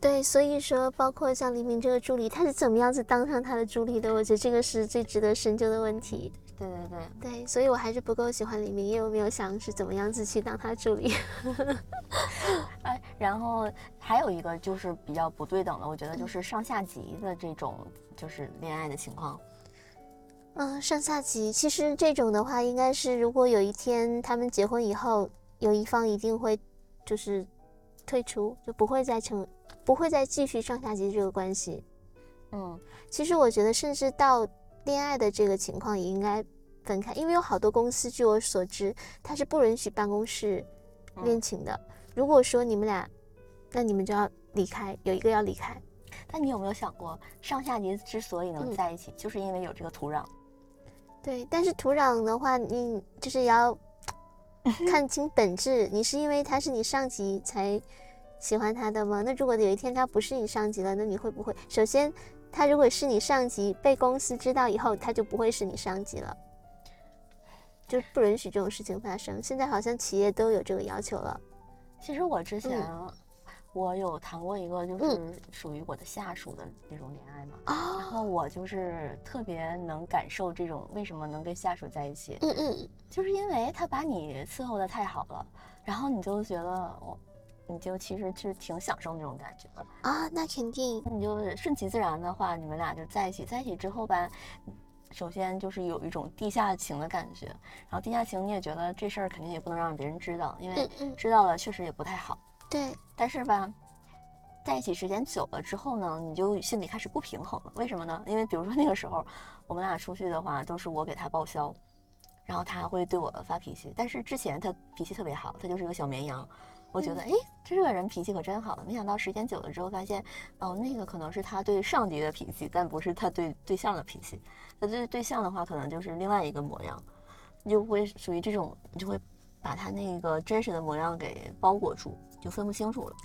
对，所以说包括像黎明这个助理，他是怎么样子当上他的助理的？我觉得这个是最值得深究的问题。对对对对，所以我还是不够喜欢李明，因为我没有想是怎么样子去当他助理。哎，然后还有一个就是比较不对等的，我觉得就是上下级的这种就是恋爱的情况。嗯，上下级其实这种的话，应该是如果有一天他们结婚以后，有一方一定会就是退出，就不会再成，不会再继续上下级这个关系。嗯，其实我觉得，甚至到。恋爱的这个情况也应该分开，因为有好多公司，据我所知，它是不允许办公室恋情的。如果说你们俩，那你们就要离开，有一个要离开。但你有没有想过，上下级之所以能在一起，就是因为有这个土壤。对，但是土壤的话，你就是要 看清本质。你是因为他是你上级才喜欢他的吗？那如果有一天他不是你上级了，那你会不会首先？他如果是你上级，被公司知道以后，他就不会是你上级了，就不允许这种事情发生。现在好像企业都有这个要求了。其实我之前我有谈过一个，就是属于我的下属的那种恋爱嘛。然后我就是特别能感受这种为什么能跟下属在一起。嗯嗯，就是因为他把你伺候的太好了，然后你就觉得我。你就其实是挺享受那种感觉的啊，那肯定。那你就顺其自然的话，你们俩就在一起，在一起之后吧，首先就是有一种地下情的感觉，然后地下情你也觉得这事儿肯定也不能让别人知道，因为知道了确实也不太好。对。但是吧，在一起时间久了之后呢，你就心里开始不平衡了。为什么呢？因为比如说那个时候我们俩出去的话，都是我给他报销，然后他会对我发脾气。但是之前他脾气特别好，他就是个小绵羊。我觉得，哎，这个人脾气可真好。没想到时间久了之后，发现，哦，那个可能是他对上级的脾气，但不是他对对象的脾气。他对对象的话，可能就是另外一个模样，你就会属于这种，你就会把他那个真实的模样给包裹住，就分不清楚了。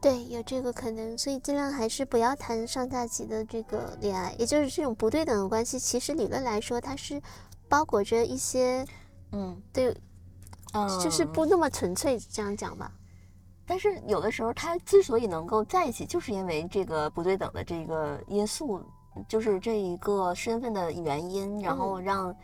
对，有这个可能，所以尽量还是不要谈上下级的这个恋爱，也就是这种不对等的关系。其实理论来说，它是包裹着一些，嗯，对，嗯，就是不那么纯粹，这样讲吧。但是有的时候，他之所以能够在一起，就是因为这个不对等的这个因素，就是这一个身份的原因，然后让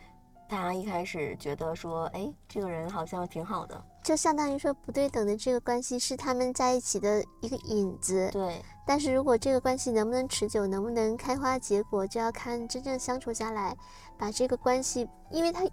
他一开始觉得说，哎，这个人好像挺好的，就相当于说不对等的这个关系是他们在一起的一个引子。对。但是如果这个关系能不能持久，能不能开花结果，就要看真正相处下来，把这个关系，因为他。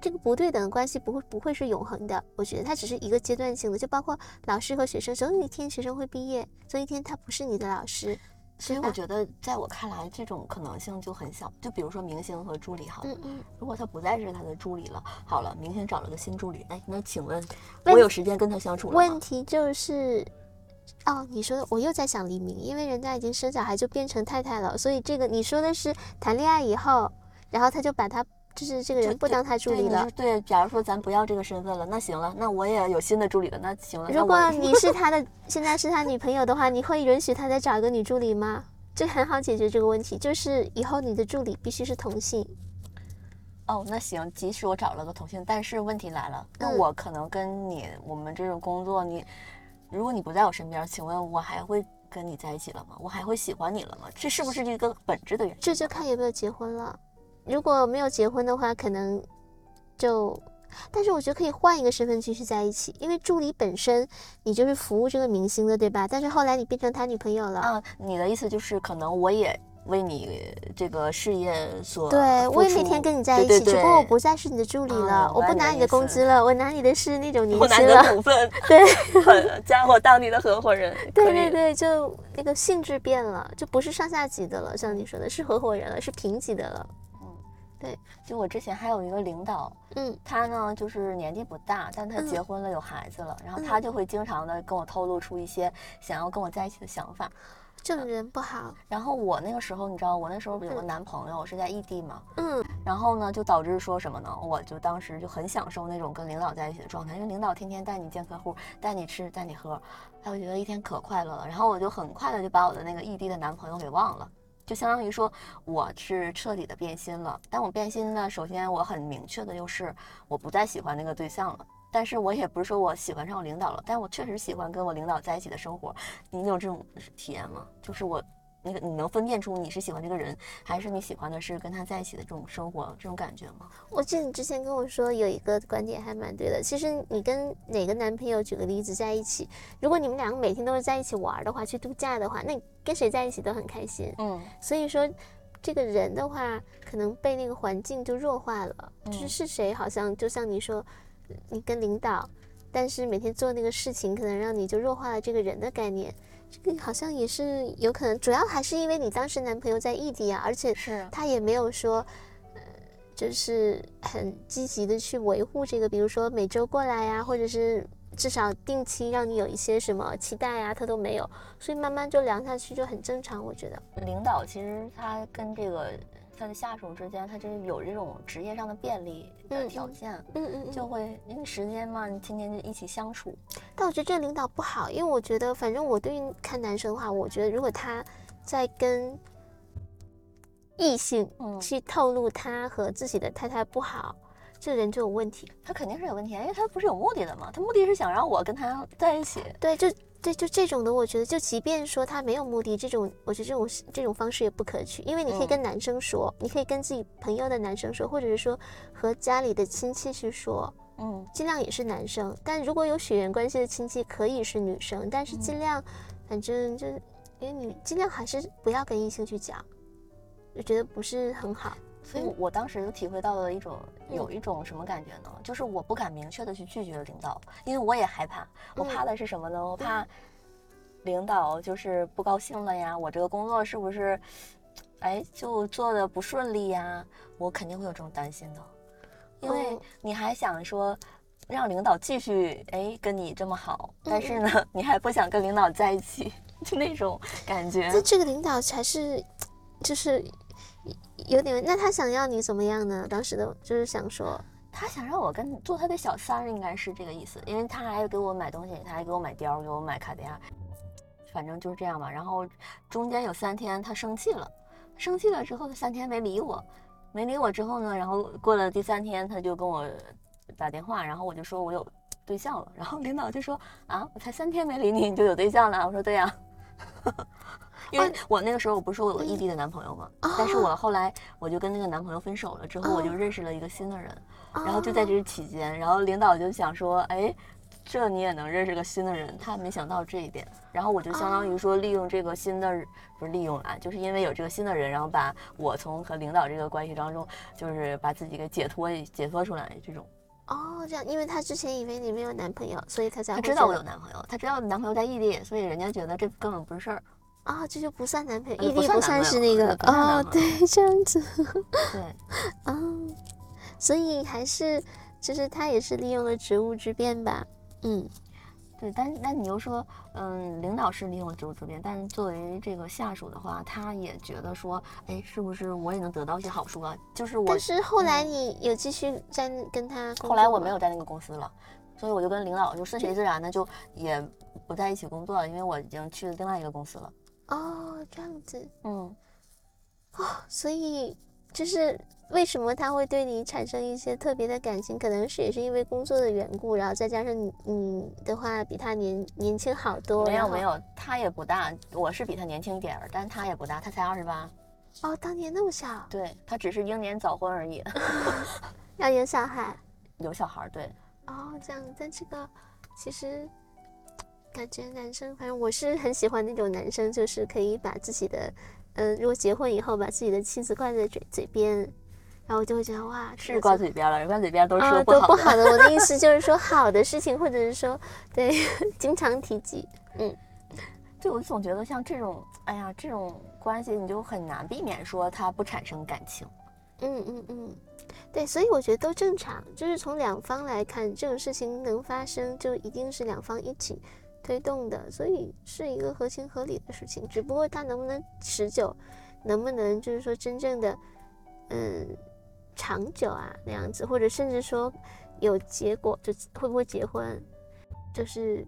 这个不对等的关系不会不会是永恒的，我觉得它只是一个阶段性的，就包括老师和学生，总有一天学生会毕业，总有一天他不是你的老师。所以我觉得，在我看来，这种可能性就很小。就比如说明星和助理，好，嗯嗯，如果他不再是他的助理了，好了，明星找了个新助理，哎，那请问，我有时间跟他相处了吗？问题就是，哦，你说的，我又在想黎明，因为人家已经生小孩就变成太太了，所以这个你说的是谈恋爱以后，然后他就把他。就是这个人不当他助理了。对，假如说咱不要这个身份了，那行了，那我也有新的助理了，那行了。如果你是他的，现在是他女朋友的话，你会允许他再找一个女助理吗？这很好解决这个问题，就是以后你的助理必须是同性。哦，那行，即使我找了个同性，但是问题来了，那我可能跟你我们这种工作，你如果你不在我身边，请问我还会跟你在一起了吗？我还会喜欢你了吗？这是不是一个本质的原因？这就看有没有结婚了。如果没有结婚的话，可能就，但是我觉得可以换一个身份继续在一起，因为助理本身你就是服务这个明星的，对吧？但是后来你变成他女朋友了啊，你的意思就是可能我也为你这个事业所对，我也每天跟你在一起，只不过我不再是你的助理了，我不拿你的工资了，我拿你的是那种年薪了，股份，对，加我当你的合伙人，对对对，就那个性质变了，就不是上下级的了，像你说的是合伙人了，是平级的了。对，就我之前还有一个领导，嗯，他呢就是年纪不大，但他结婚了，有孩子了，然后他就会经常的跟我透露出一些想要跟我在一起的想法，这种人不好。然后我那个时候，你知道，我那时候有个男朋友是在异地嘛，嗯，然后呢就导致说什么呢？我就当时就很享受那种跟领导在一起的状态，因为领导天天带你见客户，带你吃，带你喝，哎，我觉得一天可快乐了。然后我就很快的就把我的那个异地的男朋友给忘了。就相当于说我是彻底的变心了，但我变心呢，首先我很明确的就是我不再喜欢那个对象了，但是我也不是说我喜欢上我领导了，但我确实喜欢跟我领导在一起的生活。你有这种体验吗？就是我。那个你能分辨出你是喜欢这个人，还是你喜欢的是跟他在一起的这种生活这种感觉吗？我记得你之前跟我说有一个观点还蛮对的。其实你跟哪个男朋友，举个例子在一起，如果你们两个每天都是在一起玩的话，去度假的话，那跟谁在一起都很开心。嗯，所以说这个人的话，可能被那个环境就弱化了。就是是谁，好像就像你说，你跟领导，但是每天做那个事情，可能让你就弱化了这个人的概念。这个好像也是有可能，主要还是因为你当时男朋友在异地啊，而且是他也没有说，呃，就是很积极的去维护这个，比如说每周过来呀，或者是至少定期让你有一些什么期待啊，他都没有，所以慢慢就凉下去就很正常，我觉得。领导其实他跟这个。他的下属之间，他就是有这种职业上的便利的条件，嗯嗯，就会因为时间嘛，你天天就一起相处。但我觉得这领导不好，因为我觉得，反正我对于看男生的话，我觉得如果他在跟异性去透露他和自己的太太不好，这人就有问题。他肯定是有问题，因为他不是有目的的嘛，他目的是想让我跟他在一起。对，就。对，就这种的，我觉得，就即便说他没有目的，这种，我觉得这种这种方式也不可取，因为你可以跟男生说，你可以跟自己朋友的男生说，或者是说和家里的亲戚去说，嗯，尽量也是男生。但如果有血缘关系的亲戚，可以是女生，但是尽量，反正就，因为你尽量还是不要跟异性去讲，我觉得不是很好。所以我当时就体会到了一种，有一种什么感觉呢？就是我不敢明确的去拒绝领导，因为我也害怕。我怕的是什么呢？我怕领导就是不高兴了呀，我这个工作是不是，哎，就做的不顺利呀？我肯定会有这种担心的，因为你还想说让领导继续哎跟你这么好，但是呢，你还不想跟领导在一起，就那种感觉。那这个领导才是，就是。有点，那他想要你怎么样呢？当时的就是想说，他想让我跟做他的小三，应该是这个意思，因为他还给我买东西，他还给我买貂，给我买卡地亚，反正就是这样吧。然后中间有三天他生气了，生气了之后他三天没理我，没理我之后呢，然后过了第三天他就跟我打电话，然后我就说我有对象了，然后领导就说啊，我才三天没理你，你就有对象了？我说对呀。因为我那个时候我不是说我有个异地的男朋友吗？但是我后来我就跟那个男朋友分手了，之后我就认识了一个新的人，然后就在这期间，然后领导就想说，哎，这你也能认识个新的人？他没想到这一点，然后我就相当于说利用这个新的，不是利用啊，就是因为有这个新的人，然后把我从和领导这个关系当中，就是把自己给解脱解脱出来这种。哦，这样，因为他之前以为你没有男朋友，所以他才他知道我有男朋友，他知道男朋友在异地，所以人家觉得这根本不是事儿。啊，这就不算男朋友，异地不算是那个哦，对，这样子，对，啊，所以还是，就是他也是利用了职务之便吧，嗯，对，但但你又说，嗯，领导是利用了职务之便，但是作为这个下属的话，他也觉得说，哎，是不是我也能得到一些好处啊？就是我，但是后来你有继续在跟他，后来我没有在那个公司了，所以我就跟领导就顺其自然的就也不在一起工作了，因为我已经去了另外一个公司了。哦，这样子，嗯，哦，所以就是为什么他会对你产生一些特别的感情，可能是也是因为工作的缘故，然后再加上你你的话比他年年轻好多。没有没有，他也不大，我是比他年轻一点儿，但他也不大，他才二十八。哦，当年那么小。对他只是英年早婚而已。要有小孩。有小孩，对。哦，这样，但这个其实。感觉男生，反正我是很喜欢那种男生，就是可以把自己的呃，如果结婚以后把自己的妻子挂在嘴嘴边，然后我就会觉得哇，是挂嘴边了，人挂嘴边都是都不好的。我的意思 就是说好的事情，或者是说对经常提及，嗯，对我总觉得像这种，哎呀，这种关系你就很难避免说它不产生感情。嗯嗯嗯，对，所以我觉得都正常，就是从两方来看，这种事情能发生，就一定是两方一起推动的，所以是一个合情合理的事情。只不过它能不能持久，能不能就是说真正的，嗯，长久啊那样子，或者甚至说有结果，就会不会结婚，就是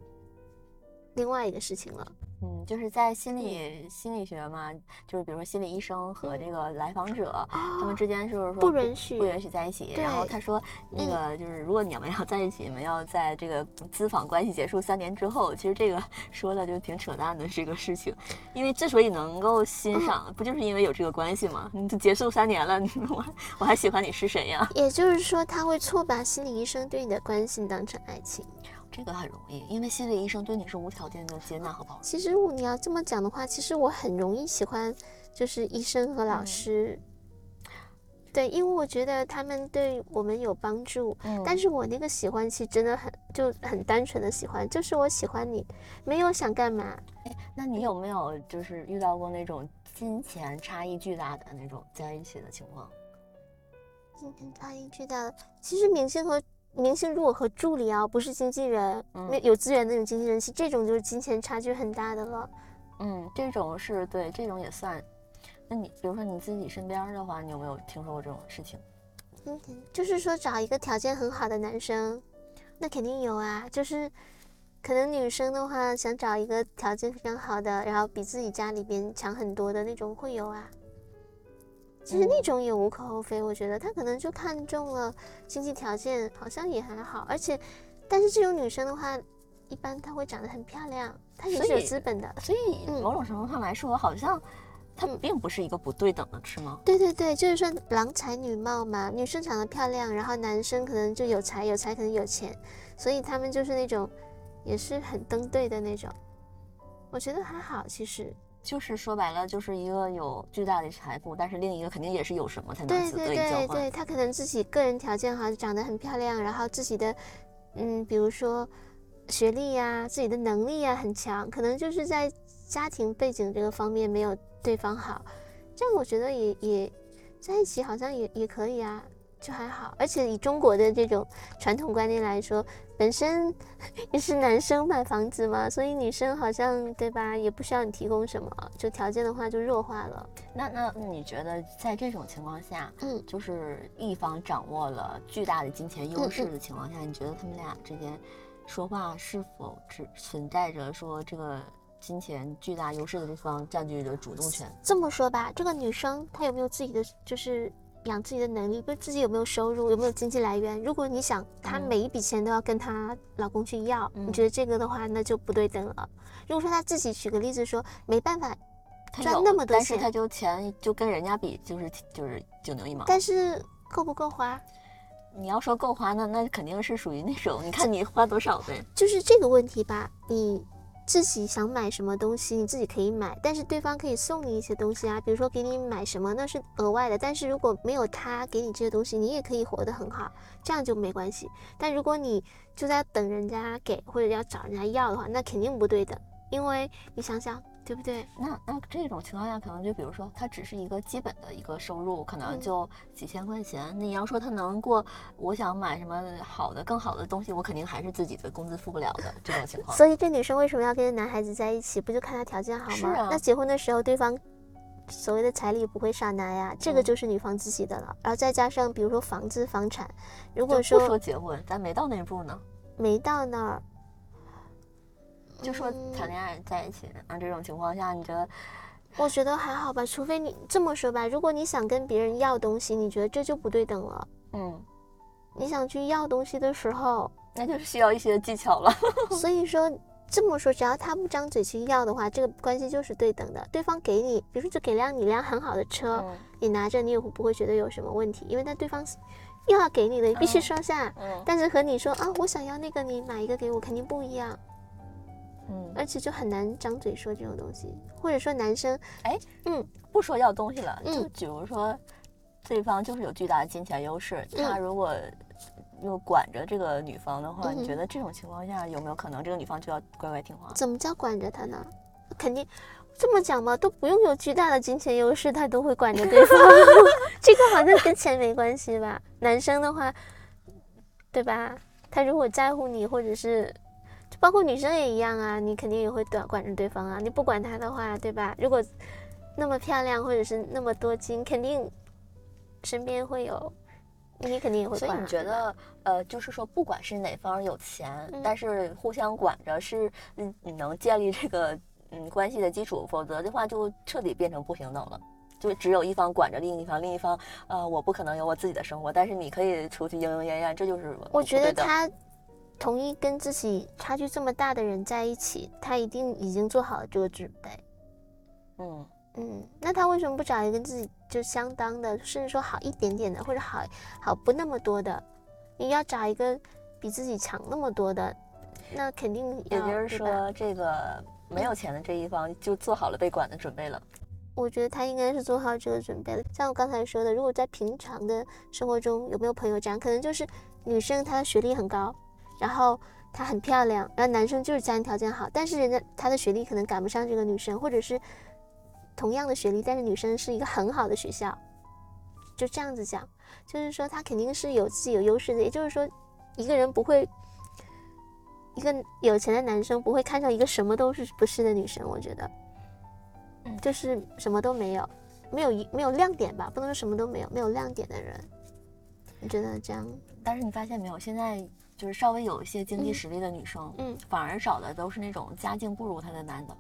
另外一个事情了。嗯，就是在心理心理学嘛，就是比如说心理医生和这个来访者，他们之间就是说不允许不允许在一起。然后他说，那个就是如果你们要在一起，你们要在这个咨访关系结束三年之后。其实这个说的就挺扯淡的这个事情，因为之所以能够欣赏，不就是因为有这个关系吗？你结束三年了，你我我还喜欢你是谁呀？也就是说，他会错把心理医生对你的关心当成爱情。这个很容易，因为心理医生对你是无条件的接纳和包容。其实你要这么讲的话，其实我很容易喜欢，就是医生和老师。对，因为我觉得他们对我们有帮助。嗯。但是我那个喜欢其实真的很就很单纯的喜欢，就是我喜欢你，没有想干嘛。哎，那你有没有就是遇到过那种金钱差异巨大的那种在一起的情况？金钱差异巨大的，其实明星和。明星如果和助理啊，不是经纪人，没有资源那种经纪人，其实这种就是金钱差距很大的了。嗯，这种是对，这种也算。那你比如说你自己身边的话，你有没有听说过这种事情？嗯，就是说找一个条件很好的男生，那肯定有啊。就是可能女生的话想找一个条件非常好的，然后比自己家里边强很多的那种会有啊。其实那种也无可厚非，我觉得他可能就看中了经济条件，好像也还好。而且，但是这种女生的话，一般她会长得很漂亮，她也是有资本的。所以某种程度上来说，好像他们并不是一个不对等的，是吗？对对对，就是说郎才女貌嘛，女生长得漂亮，然后男生可能就有才，有才可能有钱，所以他们就是那种也是很登对的那种。我觉得还好，其实。就是说白了，就是一个有巨大的财富，但是另一个肯定也是有什么才能对对对对，他可能自己个人条件好，长得很漂亮，然后自己的，嗯，比如说学历呀，自己的能力呀很强，可能就是在家庭背景这个方面没有对方好，这样我觉得也也在一起好像也也可以啊。就还好，而且以中国的这种传统观念来说，本身 也是男生买房子嘛，所以女生好像对吧，也不需要你提供什么，就条件的话就弱化了。那那你觉得在这种情况下，嗯，就是一方掌握了巨大的金钱优势的情况下，你觉得他们俩之间说话是否只存在着说这个金钱巨大优势的这方占据着主动权？这么说吧，这个女生她有没有自己的就是？养自己的能力，不自己有没有收入，有没有经济来源？如果你想她每一笔钱都要跟她老公去要，你觉得这个的话，那就不对等了。如果说她自己举个例子说，没办法赚那么多钱，但是她就钱就跟人家比，就是就是九牛一毛。但是够不够花？你要说够花，那那肯定是属于那种，你看你花多少呗。就是这个问题吧，你。自己想买什么东西，你自己可以买，但是对方可以送你一些东西啊，比如说给你买什么，那是额外的。但是如果没有他给你这些东西，你也可以活得很好，这样就没关系。但如果你就在等人家给或者要找人家要的话，那肯定不对的，因为你想想。对不对？那那这种情况下，可能就比如说，他只是一个基本的一个收入，可能就几千块钱。你要说他能过，我想买什么好的、更好的东西，我肯定还是自己的工资付不了的这种情况。所以这女生为什么要跟男孩子在一起？不就看他条件好吗？是啊。那结婚的时候，对方所谓的彩礼不会少拿呀，这个就是女方自己的了。然后再加上比如说房子、房产，如果说不说结婚，咱没到那步呢。没到那儿。就说谈恋爱在一起啊，这种情况下，你觉得？我觉得还好吧，除非你这么说吧，如果你想跟别人要东西，你觉得这就不对等了。嗯，你想去要东西的时候，那就是需要一些技巧了。所以说这么说，只要他不张嘴去要的话，这个关系就是对等的。对方给你，比如说就给辆你辆很好的车，你拿着你也不会觉得有什么问题，因为那对方又要给你的，必须收下。嗯，但是和你说啊，我想要那个，你买一个给我，肯定不一样。嗯，而且就很难张嘴说这种东西，或者说男生，哎，嗯，不说要东西了，就比如说，对方就是有巨大的金钱优势，他如果又管着这个女方的话，你觉得这种情况下有没有可能这个女方就要乖乖听话？怎么叫管着他呢？肯定这么讲嘛，都不用有巨大的金钱优势，他都会管着对方。这个好像跟钱没关系吧？男生的话，对吧？他如果在乎你，或者是。包括女生也一样啊，你肯定也会管管着对方啊。你不管他的话，对吧？如果那么漂亮，或者是那么多金，肯定身边会有，你肯定也会管。所以你觉得，呃，就是说，不管是哪方有钱，但是互相管着是，嗯，能建立这个嗯关系的基础。否则的话，就彻底变成不平等了。就只有一方管着另一方，另一方，呃，我不可能有我自己的生活，但是你可以出去莺莺燕燕，这就是我觉得他。同意跟自己差距这么大的人在一起，他一定已经做好了这个准备。嗯嗯，那他为什么不找一个自己就相当的，甚至说好一点点的，或者好好不那么多的？你要找一个比自己强那么多的，那肯定也就是说，这个没有钱的这一方就做好了被管的准备了。我觉得他应该是做好这个准备了。像我刚才说的，如果在平常的生活中有没有朋友这样，可能就是女生她的学历很高。然后她很漂亮，然后男生就是家庭条件好，但是人家他的学历可能赶不上这个女生，或者是同样的学历，但是女生是一个很好的学校，就这样子讲，就是说他肯定是有自己有优势的，也就是说一个人不会，一个有钱的男生不会看上一个什么都是不是的女生，我觉得，就是什么都没有，没有一没有亮点吧，不能说什么都没有，没有亮点的人，你觉得这样？但是你发现没有，现在。就是稍微有一些经济实力的女生，嗯，反而找的都是那种家境不如她的男的，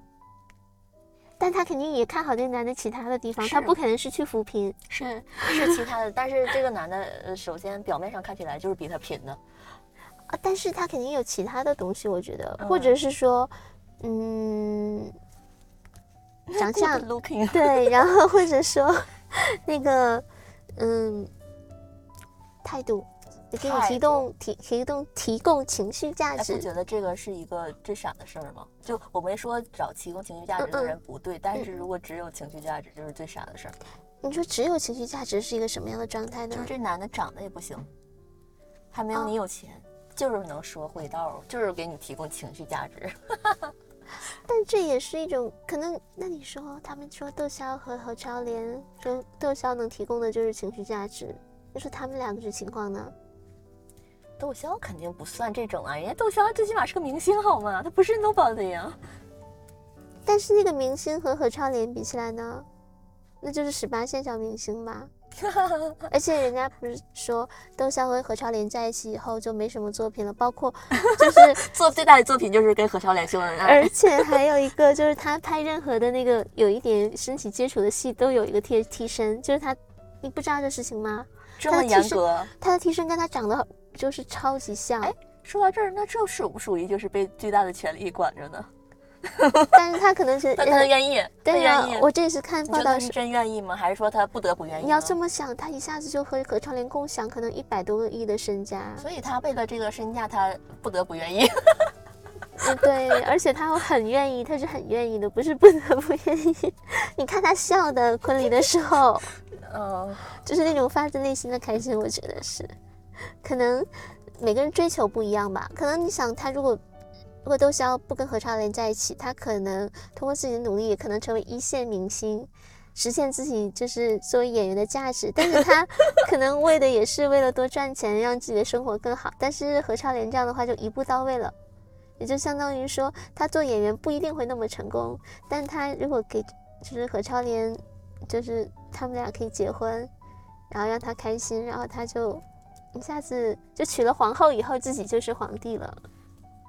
但她肯定也看好这个男的其他的地方，她不可能是去扶贫，是是其他的，但是这个男的，呃，首先表面上看起来就是比她贫的，啊，但是他肯定有其他的东西，我觉得，或者是说，嗯，长相，对，然后或者说 那个，嗯，态度。给你提供提提供提供情绪价值，不觉得这个是一个最傻的事儿吗？就我没说找提供情绪价值的人不对，但是如果只有情绪价值，就是最傻的事儿。你说只有情绪价值是一个什么样的状态呢？就这男的长得也不行，还没有你有钱，就是能说会道，就是给你提供情绪价值。但这也是一种可能。那你说他们说窦骁和何超莲说窦骁能提供的就是情绪价值，你说他们两个这情况呢？窦骁肯定不算这种啊，人家窦骁最起码是个明星好吗？他不是 nobody 呀。但是那个明星和何超莲比起来呢，那就是十八线小明星吧。而且人家不是说窦骁和何超莲在一起以后就没什么作品了，包括就是 做最大的作品就是跟何超莲秀恩爱。而且还有一个就是他拍任何的那个有一点身体接触的戏都有一个替替身，就是他，你不知道这事情吗？这么严格，他的替身跟他长得。就是超级像。哎，说到这儿，那这属不属于就是被巨大的权力管着呢？但是他可能是，他愿意，对呀。我这次看报道是真愿意吗？还是说他不得不愿意？你要这么想，他一下子就和何超莲共享可能一百多个亿的身家，所以他为了这个身价，他不得不愿意。对，而且他很愿意，他是很愿意的，不是不得不愿意。你看他笑的婚礼的时候，嗯，就是那种发自内心的开心，我觉得是。可能每个人追求不一样吧。可能你想，他如果如果窦骁不跟何超莲在一起，他可能通过自己的努力，也可能成为一线明星，实现自己就是作为演员的价值。但是他 可能为的也是为了多赚钱，让自己的生活更好。但是何超莲这样的话就一步到位了，也就相当于说他做演员不一定会那么成功，但他如果给就是何超莲，就是他们俩可以结婚，然后让他开心，然后他就。一下子就娶了皇后以后，自己就是皇帝了。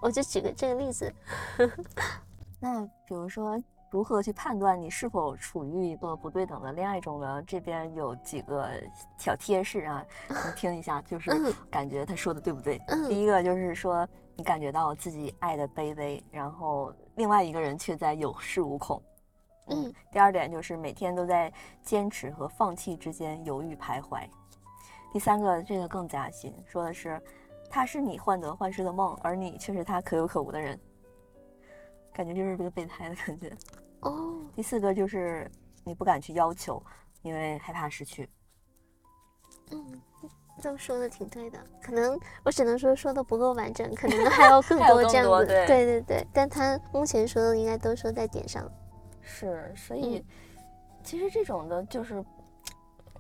我就举个这个例子。那比如说，如何去判断你是否处于一个不对等的恋爱中呢？这边有几个小贴士啊，你听一下，就是感觉他说的对不对？第一个就是说，你感觉到自己爱的卑微，然后另外一个人却在有恃无恐。嗯。第二点就是每天都在坚持和放弃之间犹豫徘徊。第三个，这个更加新，说的是，他是你患得患失的梦，而你却是他可有可无的人。感觉就是这个备胎的感觉。哦，第四个就是你不敢去要求，因为害怕失去。嗯，都说的挺对的，可能我只能说说的不够完整，可能还要更 多这样子。对对对，但他目前说的应该都说在点上。是，所以其实这种的就是，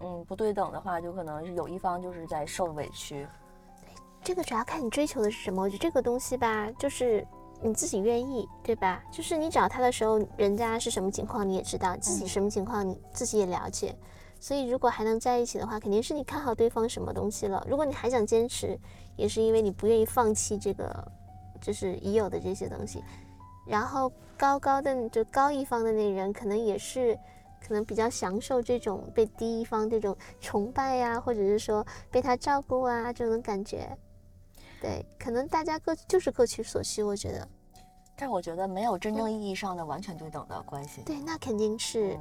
嗯，不对等的话，就可能是有一方就是在受委屈。对，这个主要看你追求的是什么。我觉得这个东西吧，就是你自己愿意，对吧？就是你找他的时候，人家是什么情况你也知道，自己什么情况你自己也了解。所以，如果还能在一起的话，肯定是你看好对方什么东西了。如果你还想坚持，也是因为你不愿意放弃这个，就是已有的这些东西。然后，高高的就高一方的那人，可能也是，可能比较享受这种被第一方这种崇拜呀，或者是说被他照顾啊这种感觉。对，可能大家各就是各取所需，我觉得。但我觉得没有真正意义上的完全对等的关系。对，那肯定是，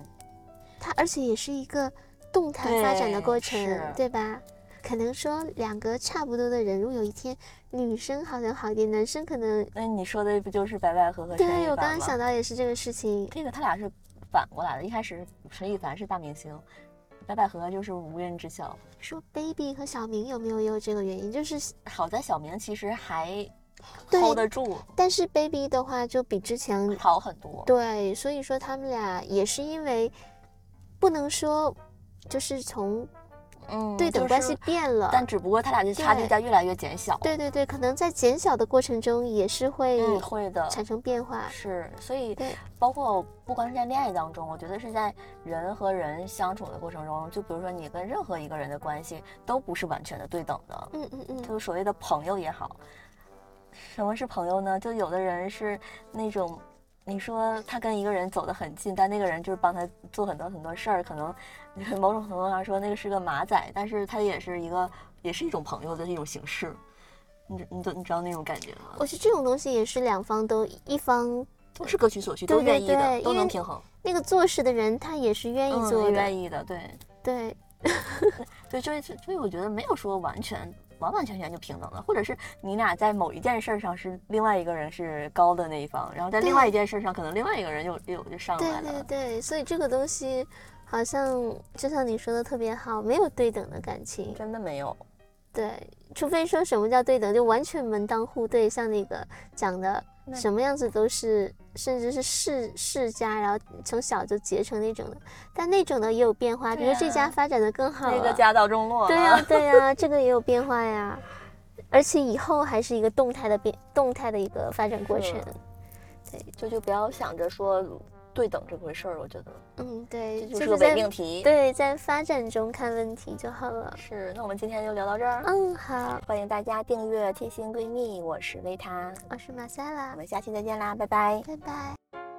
他而且也是一个。动态发展的过程，对吧？可能说两个差不多的人，如果有一天女生好像好一点，男生可能……那你说的不就是白百合和陈对，我刚刚想到也是这个事情。这个他俩是反过来的，一开始陈羽凡是大明星，白百合就是无人知晓。说 baby 和小明有没有也有这个原因？就是好在小明其实还 hold 得住，但是 baby 的话就比之前好很多。对，所以说他们俩也是因为不能说。就是从，嗯，对等关系变了，但只不过他俩的差距在越来越减小。对对对，可能在减小的过程中也是会会的产生变化。是，所以包括不光是在恋爱当中，我觉得是在人和人相处的过程中，就比如说你跟任何一个人的关系都不是完全的对等的。嗯嗯嗯，就是所谓的朋友也好，什么是朋友呢？就有的人是那种。你说他跟一个人走得很近，但那个人就是帮他做很多很多事儿，可能 某种程度上说那个是个马仔，但是他也是一个，也是一种朋友的一种形式。你你你知道那种感觉吗？我觉得这种东西也是两方都一方都是各取所需，都愿意的，都能平衡。那个做事的人他也是愿意做的，愿意的，对对 对，所以所以我觉得没有说完全。完完全全就平等了，或者是你俩在某一件事上是另外一个人是高的那一方，然后在另外一件事上可能另外一个人又又就上来了。对对对，所以这个东西好像就像你说的特别好，没有对等的感情，真的没有。对，除非说什么叫对等，就完全门当户对，像那个讲的。什么样子都是，甚至是世世家，然后从小就结成那种的。但那种的也有变化，比如这家发展的更好，那个家道中落。对呀，对呀，这个也有变化呀。而且以后还是一个动态的变，动态的一个发展过程。对，就就不要想着说。对等这回事儿，我觉得，嗯，对，这就是个伪命题。对，在发展中看问题就好了。是，那我们今天就聊到这儿。嗯，好，欢迎大家订阅贴心闺蜜，我是维塔，我是马赛拉，我们下期再见啦，拜拜，拜拜。